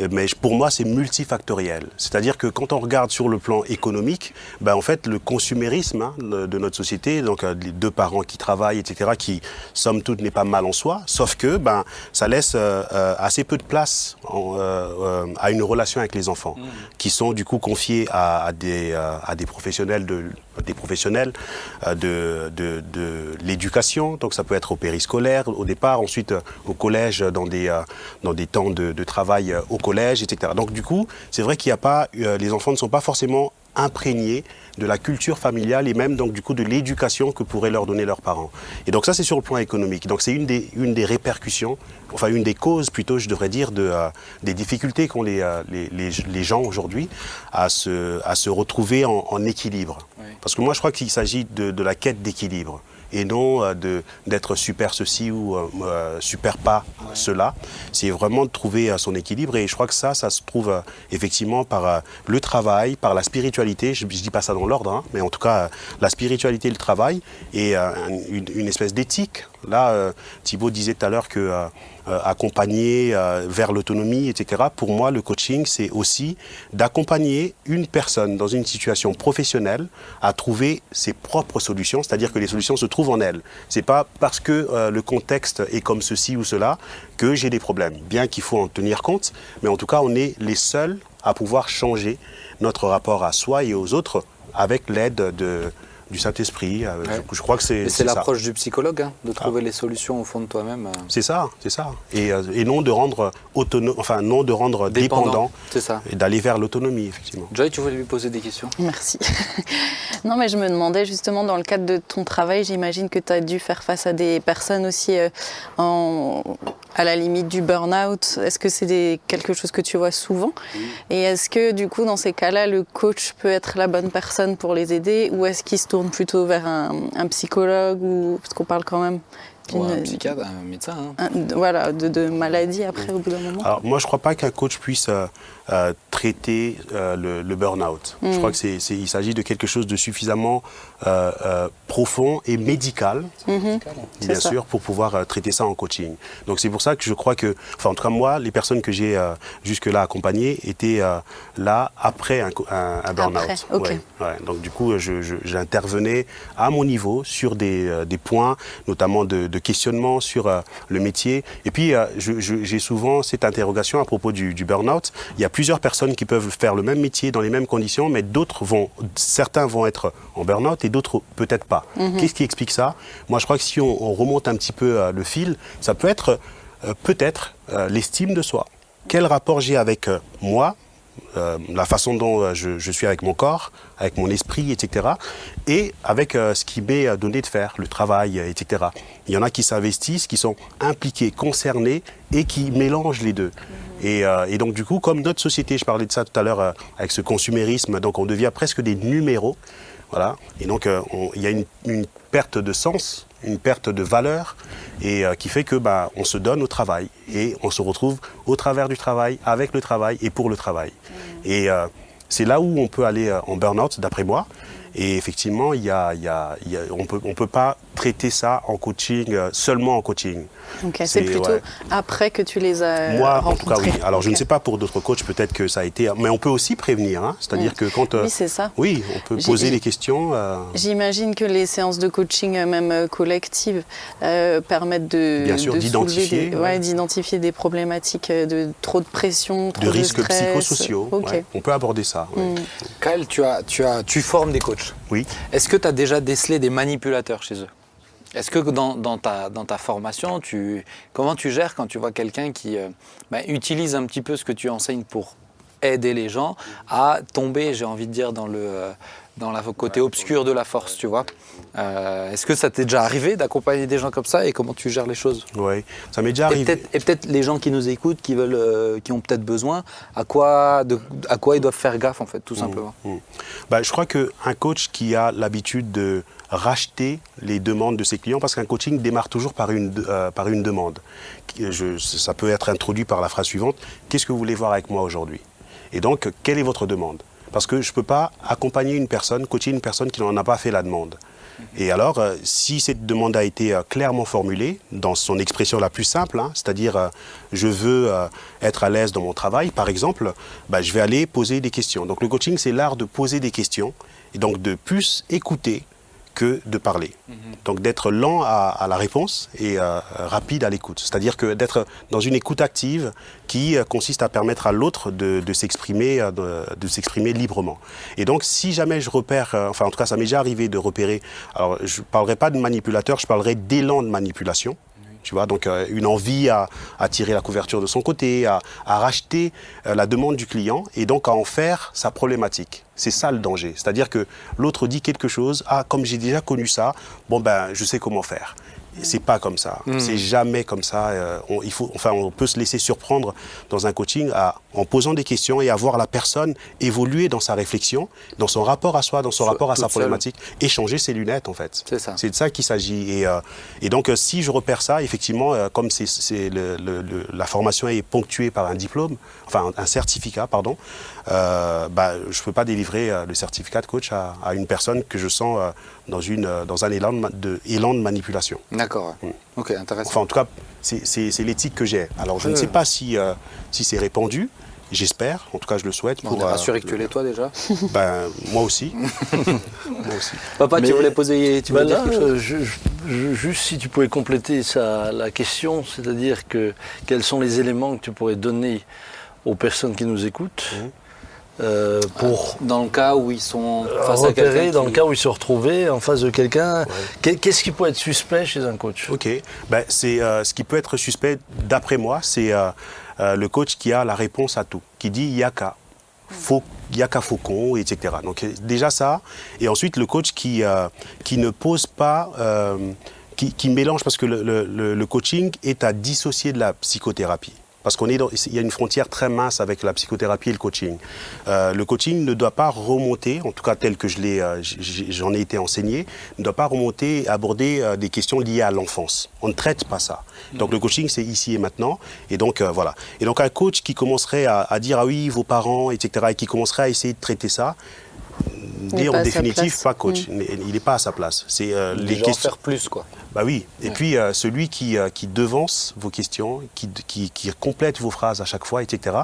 Euh, Mais pour moi, c'est multifactoriel. C'est-à-dire que quand on regarde sur le plan économique, ben, en fait, le consumérisme hein, de notre société, donc euh, les deux parents qui travaillent, etc., qui, somme toute, n'est pas mal en soi, sauf que ben, ça laisse euh, euh, assez peu de place en, euh, euh, à une relation avec les enfants, qui sont du coup confiés à, à des, euh, à des professionnels de des professionnels euh, de, de, de l'éducation, donc ça peut être au périscolaire au départ, ensuite euh, au collège dans des, euh, dans des temps de, travail euh, au collège, etc. Donc du coup, c'est vrai qu'il n'y a pas, euh, les enfants ne sont pas forcément imprégnés de la culture familiale et même donc du coup de l'éducation que pourraient leur donner leurs parents. Et donc ça c'est sur le plan économique. Donc c'est une des, une des répercussions, enfin une des causes plutôt je devrais dire de, euh, des difficultés qu'ont les, euh, les, les, les gens aujourd'hui à se, à se retrouver en, en équilibre. Oui. Parce que moi je crois qu'il s'agit de, de la quête d'équilibre et non euh, d'être super ceci ou euh, euh, super pas cela. C'est vraiment de trouver euh, son équilibre et je crois que ça, ça se trouve euh, effectivement par le travail, par la spiritualité. Je ne dis pas ça dans l'ordre, hein, mais en tout cas la spiritualité, le travail et un- une, une espèce d'éthique. Là, euh, Thibaut disait tout à l'heure que euh, euh, accompagner vers l'autonomie, etc. Pour moi, le coaching, c'est aussi d'accompagner une personne dans une situation professionnelle à trouver ses propres solutions, c'est-à-dire que les solutions se trouvent en elle. C'est pas parce que le contexte est comme ceci ou cela que j'ai des problèmes. Bien qu'il faut en tenir compte, mais en tout cas, on est les seuls à pouvoir changer notre rapport à soi et aux autres avec l'aide de du Saint-Esprit. Euh, Ouais. je, je crois que c'est l'approche du psychologue, hein, de trouver les solutions au fond de toi-même. euh, C'est ça, c'est ça. Et, euh, et non de rendre autonome, enfin non de rendre dépendant, C'est ça. et d'aller vers l'autonomie, effectivement. Joy, tu voulais lui poser des questions? Merci. non, mais je me demandais justement, dans le cadre de ton travail, j'imagine que tu as dû faire face à des personnes aussi euh, en- à la limite du burn-out. Est-ce que c'est quelque chose que tu vois souvent? Et est-ce que, du coup, dans ces cas-là, le coach peut être la bonne personne pour les aider? Ou est-ce qu'il se tourne plutôt vers un, un psychologue ou... Parce qu'on parle quand même Ou un psychiatre, un médecin. hein. un- de- voilà, de, de maladie après, au bout d'un moment. Alors moi, je ne crois pas qu'un coach puisse euh, euh, traiter euh, le, le burn-out. Je crois que c'est, c'est- il s'agit de quelque chose de suffisamment euh, profond et médical, C'est bien ça. sûr, pour pouvoir traiter ça en coaching. Donc c'est pour ça que je crois que, enfin en tout cas moi, les personnes que j'ai jusque-là accompagnées étaient là après un, un, un burn-out. Ouais, ouais. Donc du coup, je- je- j'intervenais à mon niveau sur des, des points, notamment de, de questionnement sur le métier. Et puis je- je- j'ai souvent cette interrogation à propos du, du burn-out. Il y a plusieurs personnes qui peuvent faire le même métier dans les mêmes conditions, mais d'autres vont, certains vont être en burn-out et d'autres peut-être pas. Qu'est-ce qui explique ça? Moi, je crois que si on, on remonte un petit peu euh, le fil, ça peut être euh, peut-être euh, l'estime de soi. Quel rapport j'ai avec moi, euh, la façon dont euh, je, je suis avec mon corps, avec mon esprit, etc. Et avec euh, ce qui m'est donné de faire, le travail, etc. Il y en a qui s'investissent, qui sont impliqués, concernés et qui mélangent les deux. Et, euh, et donc du coup, comme notre société, je parlais de ça tout à l'heure euh, avec ce consumérisme, donc on devient presque des numéros. Voilà. Et donc, euh, il y a une, perte de sens, une perte de valeur, et qui fait que bah, on se donne au travail et on se retrouve au travers du travail, avec le travail et pour le travail. Et c'est là où on peut aller en burn-out, d'après moi. Et effectivement, y a, y a- on peut, on peut pas traiter ça en coaching, euh, seulement en coaching. Ok, C'est- plutôt ouais. après que tu les as Moi, en tout cas, rencontrés. oui. Alors, je ne sais pas pour d'autres coachs, peut-être que ça a été. Mais on peut aussi prévenir. hein. C'est-à-dire que quand. euh, Oui, c'est ça. oui, on peut poser les questions. euh, J'imagine que les séances de coaching, même collectives, euh, permettent de, Bien sûr, de d'identifier, des, ouais. ouais, d'identifier des problématiques de trop de pression, trop de de, risques stress. psychosociaux. Ouais. On peut aborder ça. ouais. Mm. Kyle, tu, as, tu, as, tu formes des coachs. Oui. Est-ce que tu as déjà décelé des manipulateurs chez eux? Est-ce que dans, dans ta, dans ta formation, tu, comment tu gères quand tu vois quelqu'un qui euh, bah, utilise un petit peu ce que tu enseignes pour aider les gens à tomber, j'ai envie de dire, dans le, euh, dans le côté obscur de la force, tu vois Euh, Est-ce que ça t'est déjà arrivé d'accompagner des gens comme ça et comment tu gères les choses? Ouais. Ça m'est déjà arrivé. et peut-être les gens qui nous écoutent, qui, veulent, euh, qui ont peut-être besoin, à quoi, de, à quoi ils doivent faire gaffe en fait, tout simplement? Bah, je crois qu'un coach qui a l'habitude de racheter les demandes de ses clients, parce qu'un coaching démarre toujours par une, euh, par une demande. Ça peut être introduit par la phrase suivante Qu'est-ce que vous voulez voir avec moi aujourd'hui? Et donc, quelle est votre demande? Parce que je ne peux pas accompagner une personne, coacher une personne qui n'en a pas fait la demande. Et alors, euh, si cette demande a été euh, clairement formulée, dans son expression la plus simple, hein, c'est-à-dire je veux être à l'aise dans mon travail, par exemple, bah, je vais aller poser des questions. Donc le coaching, c'est l'art de poser des questions et donc de plus écouter que de parler. Donc d'être lent à, à la réponse et euh, rapide à l'écoute. C'est-à-dire que d'être dans une écoute active qui euh, consiste à permettre à l'autre de, de s'exprimer, euh, de, de s'exprimer librement. Et donc si jamais je repère, euh, enfin en tout cas ça m'est déjà arrivé de repérer, alors je ne parlerai pas de manipulateur, je parlerai d'élan de manipulation. Tu vois, donc euh, une envie à, tirer la couverture de son côté, à, à racheter euh, la demande du client et donc à en faire sa problématique. C'est ça le danger. C'est-à-dire que l'autre dit quelque chose, ah, comme j'ai déjà connu ça, bon ben, je sais comment faire. C'est pas comme ça. C'est jamais comme ça. Euh, on, il faut, enfin, on peut se laisser surprendre dans un coaching à, en posant des questions et à voir la personne évoluer dans sa réflexion, dans son rapport à soi, dans son rapport à sa toute seule. problématique, et changer ses lunettes en fait. C'est ça. C'est de ça qu'il s'agit. Et, euh, et donc, euh, si je repère ça, effectivement, euh, comme c'est, c'est le- le- le- la formation est ponctuée par un diplôme, enfin un certificat, pardon, euh, bah, je ne peux pas délivrer euh, le certificat de coach à, à une personne que je sens euh, dans, une, euh, dans un élan de, élan de manipulation. D'accord. ouais. Ok, intéressant. Enfin, en tout cas, c'est, l'éthique que j'ai. Alors, je ne sais pas si, euh, si c'est répandu. J'espère, en tout cas je le souhaite. on pour, est euh, rassuré que tu l'es toi déjà. ben, moi aussi. moi aussi. Papa, tu voulais poser, tu voulais là, dire quelque chose euh, je- je- juste si tu pouvais compléter ça, la question, c'est-à-dire que quels sont les éléments que tu pourrais donner aux personnes qui nous écoutent Mhm. Euh, pour Dans le cas où ils sont face à quelqu'un dans qui- le cas où ils se retrouvaient en face de quelqu'un, qu'est- qu'est-ce qui peut être suspect chez un coach? Ok. Ben, c'est euh, ce qui peut être suspect, d'après moi, c'est euh, euh, le coach qui a la réponse à tout, qui dit yaka, faux, yaka faucon, etc. Donc déjà ça, et ensuite le coach qui euh, qui ne pose pas, euh, qui, qui mélange parce que le, le- le- le coaching est à dissocier de la psychothérapie. Parce qu'on est dans, il y a une frontière très mince avec la psychothérapie et le coaching. Euh, le coaching ne doit pas remonter, en tout cas tel que je l'ai, euh, j'en ai été enseigné, ne doit pas remonter, aborder euh, des questions liées à l'enfance. On ne traite pas ça. Donc le coaching c'est ici et maintenant. Et donc voilà. Et donc un coach qui commencerait à, à dire ah oui vos parents etc et qui commencerait à essayer de traiter ça, pas en place. pas coach. Il n'est pas à sa place. C'est euh, les en questions. faire plus quoi. Bah oui. Et puis euh, celui qui, euh, qui devance vos questions, qui, qui, qui complète vos phrases à chaque fois, etc.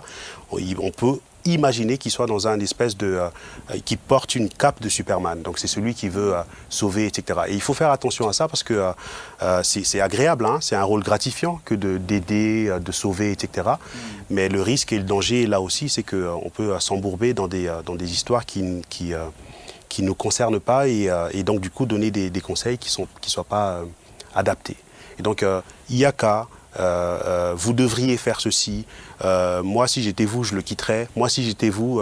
On peut imaginer qu'il soit dans un espèce de euh, euh, qui porte une cape de Superman. Donc c'est celui qui veut euh, sauver, etc. Et il faut faire attention à ça parce que euh, c'est agréable, hein, c'est un rôle gratifiant que de d'aider, de sauver, etc. Mais le risque et le danger là aussi, c'est qu'on peut s'embourber dans des dans des histoires qui qui qui ne nous concernent pas et, et donc du coup donner des, des conseils qui ne qui soient pas adaptés. Et donc, IACA, euh, euh, vous devriez faire ceci, euh, moi si j'étais vous, je le quitterais, moi si j'étais vous,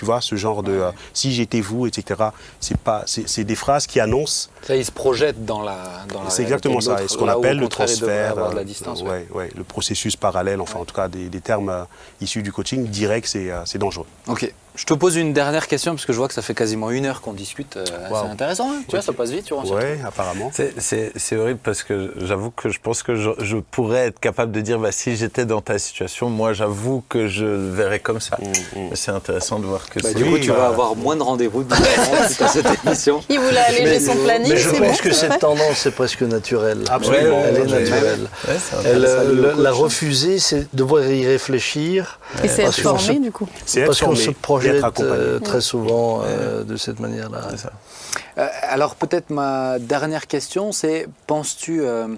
tu vois, ce genre de euh, si j'étais vous, etc. C'est pas, c'est des phrases qui annoncent, Ça, ils se projettent dans la. dans la c'est exactement ça, et ce qu'on appelle le transfert, de la distance. ouais, ouais. ouais, le processus parallèle, enfin en tout cas des, des termes euh, issus du coaching euh, c'est dangereux. Ok. Je te pose une dernière question parce que je vois que ça fait quasiment une heure qu'on discute. euh, Wow. C'est intéressant, hein tu vois, ça passe vite. Ouais, apparemment. C'est- C'est c'est horrible parce que j'avoue que je pense que je, je pourrais être capable de dire bah, si j'étais dans ta situation, moi j'avoue que je le verrais comme ça. Mais C'est intéressant de voir que Bah, c'est. du coup, Oui, tu vas avoir moins de rendez-vous suite à cette émission. Il voulait alléger Mais- son planning, Mais je c'est pense bon, que c'est cette tendance est presque naturelle. Absolument. Elle est naturelle. Ouais, c'est Elle, intéressant. euh, le- la refuser, c'est devoir y réfléchir. Et c'est être formé, du coup. C'est être Parce qu'on formé se être projette accompagné. euh, très souvent euh, de cette manière-là. Euh, alors peut-être ma dernière question, c'est penses-tu, euh,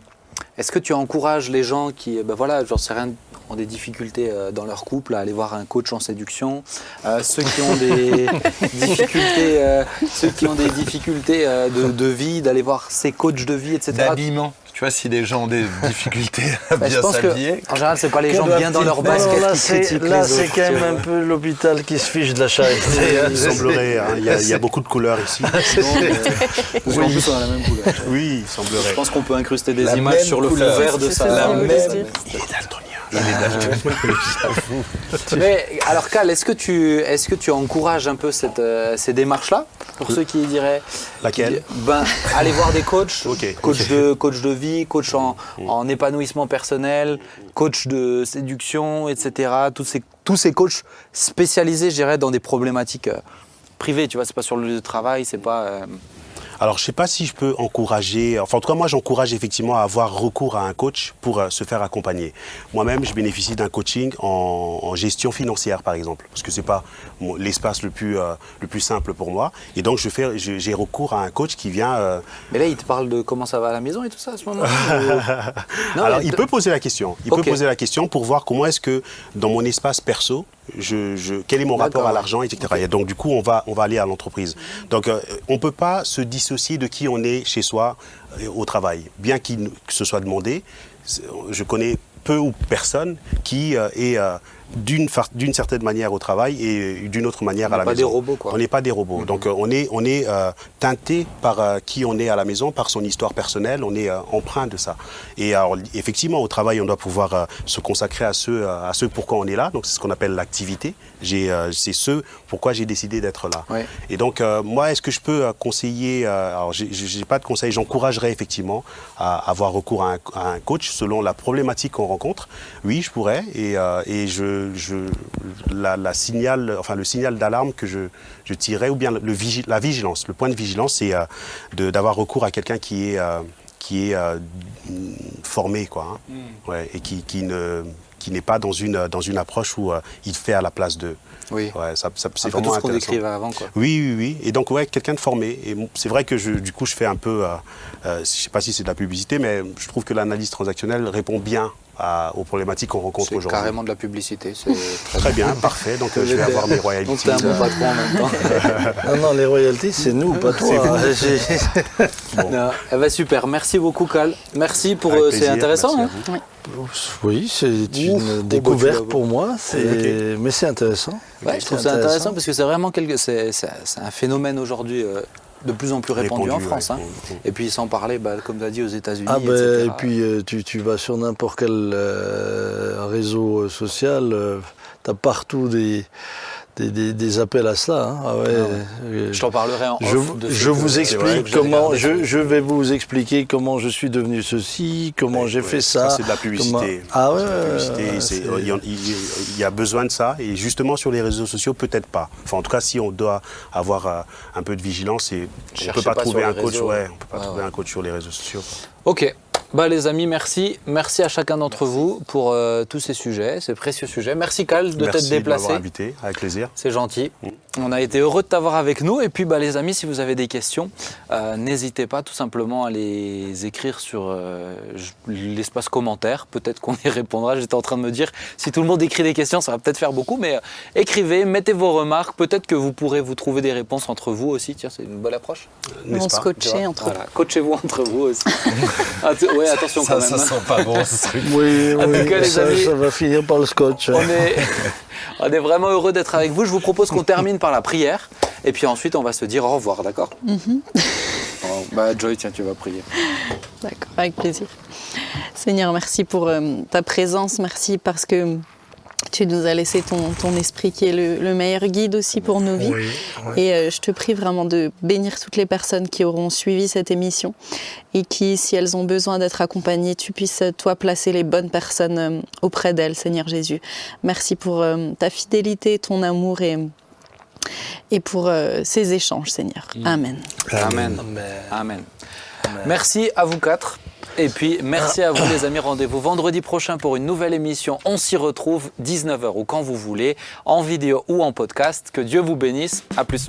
est-ce que tu encourages les gens qui, ben voilà, j'en sais rien, ont des difficultés dans leur couple à aller voir un coach en séduction, euh, ceux qui ont des difficultés, euh, ceux qui ont des difficultés euh, de, de vie, d'aller voir ces coachs de vie, etc. D'habillement. Tu vois, si les gens ont des difficultés à je bien s'habiller. en général, c'est pas les gens bien dans leur basket là, qui c'est, là, quand même un peu l'hôpital qui se fiche de la charité. Il semblerait, hein, il, y a, il y a beaucoup de couleurs ici. Plus, on a la même couleur. Oui, il Je semblerait. pense qu'on peut incruster des La images sur le fond vert de ça. La même-. Il est daltonien. Mais alors Cal, est-ce que tu est-ce que tu encourages un peu cette, euh, ces démarches-là? Pour ceux qui diraient Laquelle? qui- Ben aller voir des coachs, coach de coach de vie, coach en, en épanouissement personnel, coach de séduction, etc. Tous ces tous ces coachs spécialisés, je dirais, dans des problématiques euh, privées. Tu vois, c'est pas sur le lieu de travail, c'est pas. euh, Alors, je ne sais pas si je peux encourager, enfin en tout cas moi j'encourage effectivement à avoir recours à un coach pour euh, se faire accompagner. Moi-même, je bénéficie d'un coaching en, en gestion financière par exemple, parce que c'est pas l'espace le plus euh, le plus simple pour moi. Et donc je fais, j'ai recours à un coach qui vient. euh, Mais là, il te parle de comment ça va à la maison et tout ça à ce moment. Non, alors mais il peut poser la question. Il peut poser la question pour voir comment est-ce que dans mon espace perso, je, je- quel est mon rapport à l'argent, etc. Et donc du coup, on va on va aller à l'entreprise. Donc on peut pas se dissocier de qui on est chez soi euh, au travail, bien qu'il que ce soit demandé. Je connais peu ou personne qui euh, est euh, d'une certaine manière au travail et d'une autre manière On à la pas maison. des robots, quoi. On n'est pas des robots. Donc euh, on est, on est euh, teinté par euh, qui on est à la maison, par son histoire personnelle, on est euh, empreint de ça. Et alors effectivement au travail on doit pouvoir se consacrer à ce, à ce pourquoi on est là. Donc c'est ce qu'on appelle l'activité. J'ai, c'est ce pourquoi j'ai décidé d'être là. Ouais. Et donc moi est-ce que je peux conseiller Alors j'ai- pas de conseil. J'encouragerais effectivement à avoir recours à un, à un coach selon la problématique qu'on rencontre. Oui je pourrais et, et je, je la, la signal, enfin le signal d'alarme que je, je tirerais ou bien le, vigi- la vigilance. Le point de vigilance c'est euh, d'avoir recours à quelqu'un qui est euh, qui est euh, formé quoi, hein. ouais, et qui, qui ne qui n'est pas dans une dans une approche où euh, il fait à la place de. Oui. Ouais, ça, ça- c'est peu tout vraiment ce qu'on décrivait avant, quoi. Oui, oui, oui. Et donc, ouais, quelqu'un de formé. Et c'est vrai que je, du coup, je fais un peu, euh, euh, je sais pas si c'est de la publicité, mais je trouve que l'analyse transactionnelle répond bien à- aux problématiques qu'on rencontre C'est aujourd'hui. carrément de la publicité. C'est très Très bien, parfait. Donc, je vais avoir mes royalties. Donc t'es un bon patron en même temps. Non, non, les royalties, c'est nous, pas toi. Non. Eh ben, super, merci beaucoup Cal. Merci pour. Euh, c'est intéressant. hein. Oui, c'est une Ouf, découverte pour moi, c'est- mais c'est intéressant. Ouais, je trouve ça intéressant parce que c'est vraiment quelque, c'est, c'est- c'est un phénomène aujourd'hui euh, de plus en plus répandu, en France. ouais. hein. Et puis sans parler, bah, comme tu as dit, aux États-Unis. Ah ben, etc. et puis euh, tu, tu vas sur n'importe quel euh, réseau euh, social, tu as partout des, des, des- des appels à ça. hein. Ah ouais, euh, Je t'en parlerai en je, off de ce je vous explique comment, je, je vais vous expliquer comment je suis devenu ceci, comment Ouais, j'ai ouais, fait ça. c'est de la publicité. comment- Ah ouais, il, y a besoin de ça. Et justement, sur les réseaux sociaux, peut-être pas. Enfin, en tout cas, si on doit avoir euh, un peu de vigilance, et on peut pas, pas trouver un coach. réseaux. Ouais, on peut pas Ouais, trouver ouais. un coach sur les réseaux sociaux. Ok. Bah les amis, merci. Merci à chacun d'entre vous pour euh, tous ces sujets, ces précieux sujets. Merci Cal de Merci t'être déplacé. m'avoir invité, avec plaisir. C'est gentil. On a été heureux de t'avoir avec nous. Et puis, bah, les amis, si vous avez des questions, euh, n'hésitez pas tout simplement à les écrire sur euh, l'espace commentaire. Peut-être qu'on y répondra. J'étais en train de me dire, si tout le monde écrit des questions, ça va peut-être faire beaucoup. Mais euh, écrivez, mettez vos remarques. Peut-être que vous pourrez vous trouver des réponses entre vous aussi. Tiens, c'est une bonne approche. On se vois entre Voilà. Coachez-vous entre vous aussi. Ouais, attention Ça, quand même. ça hein. sent pas bon ce truc. Oui, En oui, tout cas, les ça, amis, ça va finir par le scotch. On est, on est vraiment heureux d'être avec vous. Je vous propose qu'on termine par la prière. Et puis ensuite, on va se dire au revoir, d'accord Oh, bah, Joy, tiens, tu vas prier. D'accord, avec plaisir. Seigneur, merci pour euh, ta présence, merci parce que Tu nous as laissé ton, ton esprit qui est le, le meilleur guide aussi pour nos vies. Oui, oui. Et euh, je te prie vraiment de bénir toutes les personnes qui auront suivi cette émission et qui, si elles ont besoin d'être accompagnées, tu puisses, toi, placer les bonnes personnes euh, auprès d'elles, Seigneur Jésus. Merci pour euh, ta fidélité, ton amour et, et pour euh, ces échanges, Seigneur. Amen. Amen. Amen. Merci à vous quatre. Et puis, merci à vous, les amis. Rendez-vous vendredi prochain pour une nouvelle émission. On s'y retrouve 19h ou quand vous voulez, en vidéo ou en podcast. Que Dieu vous bénisse. À plus.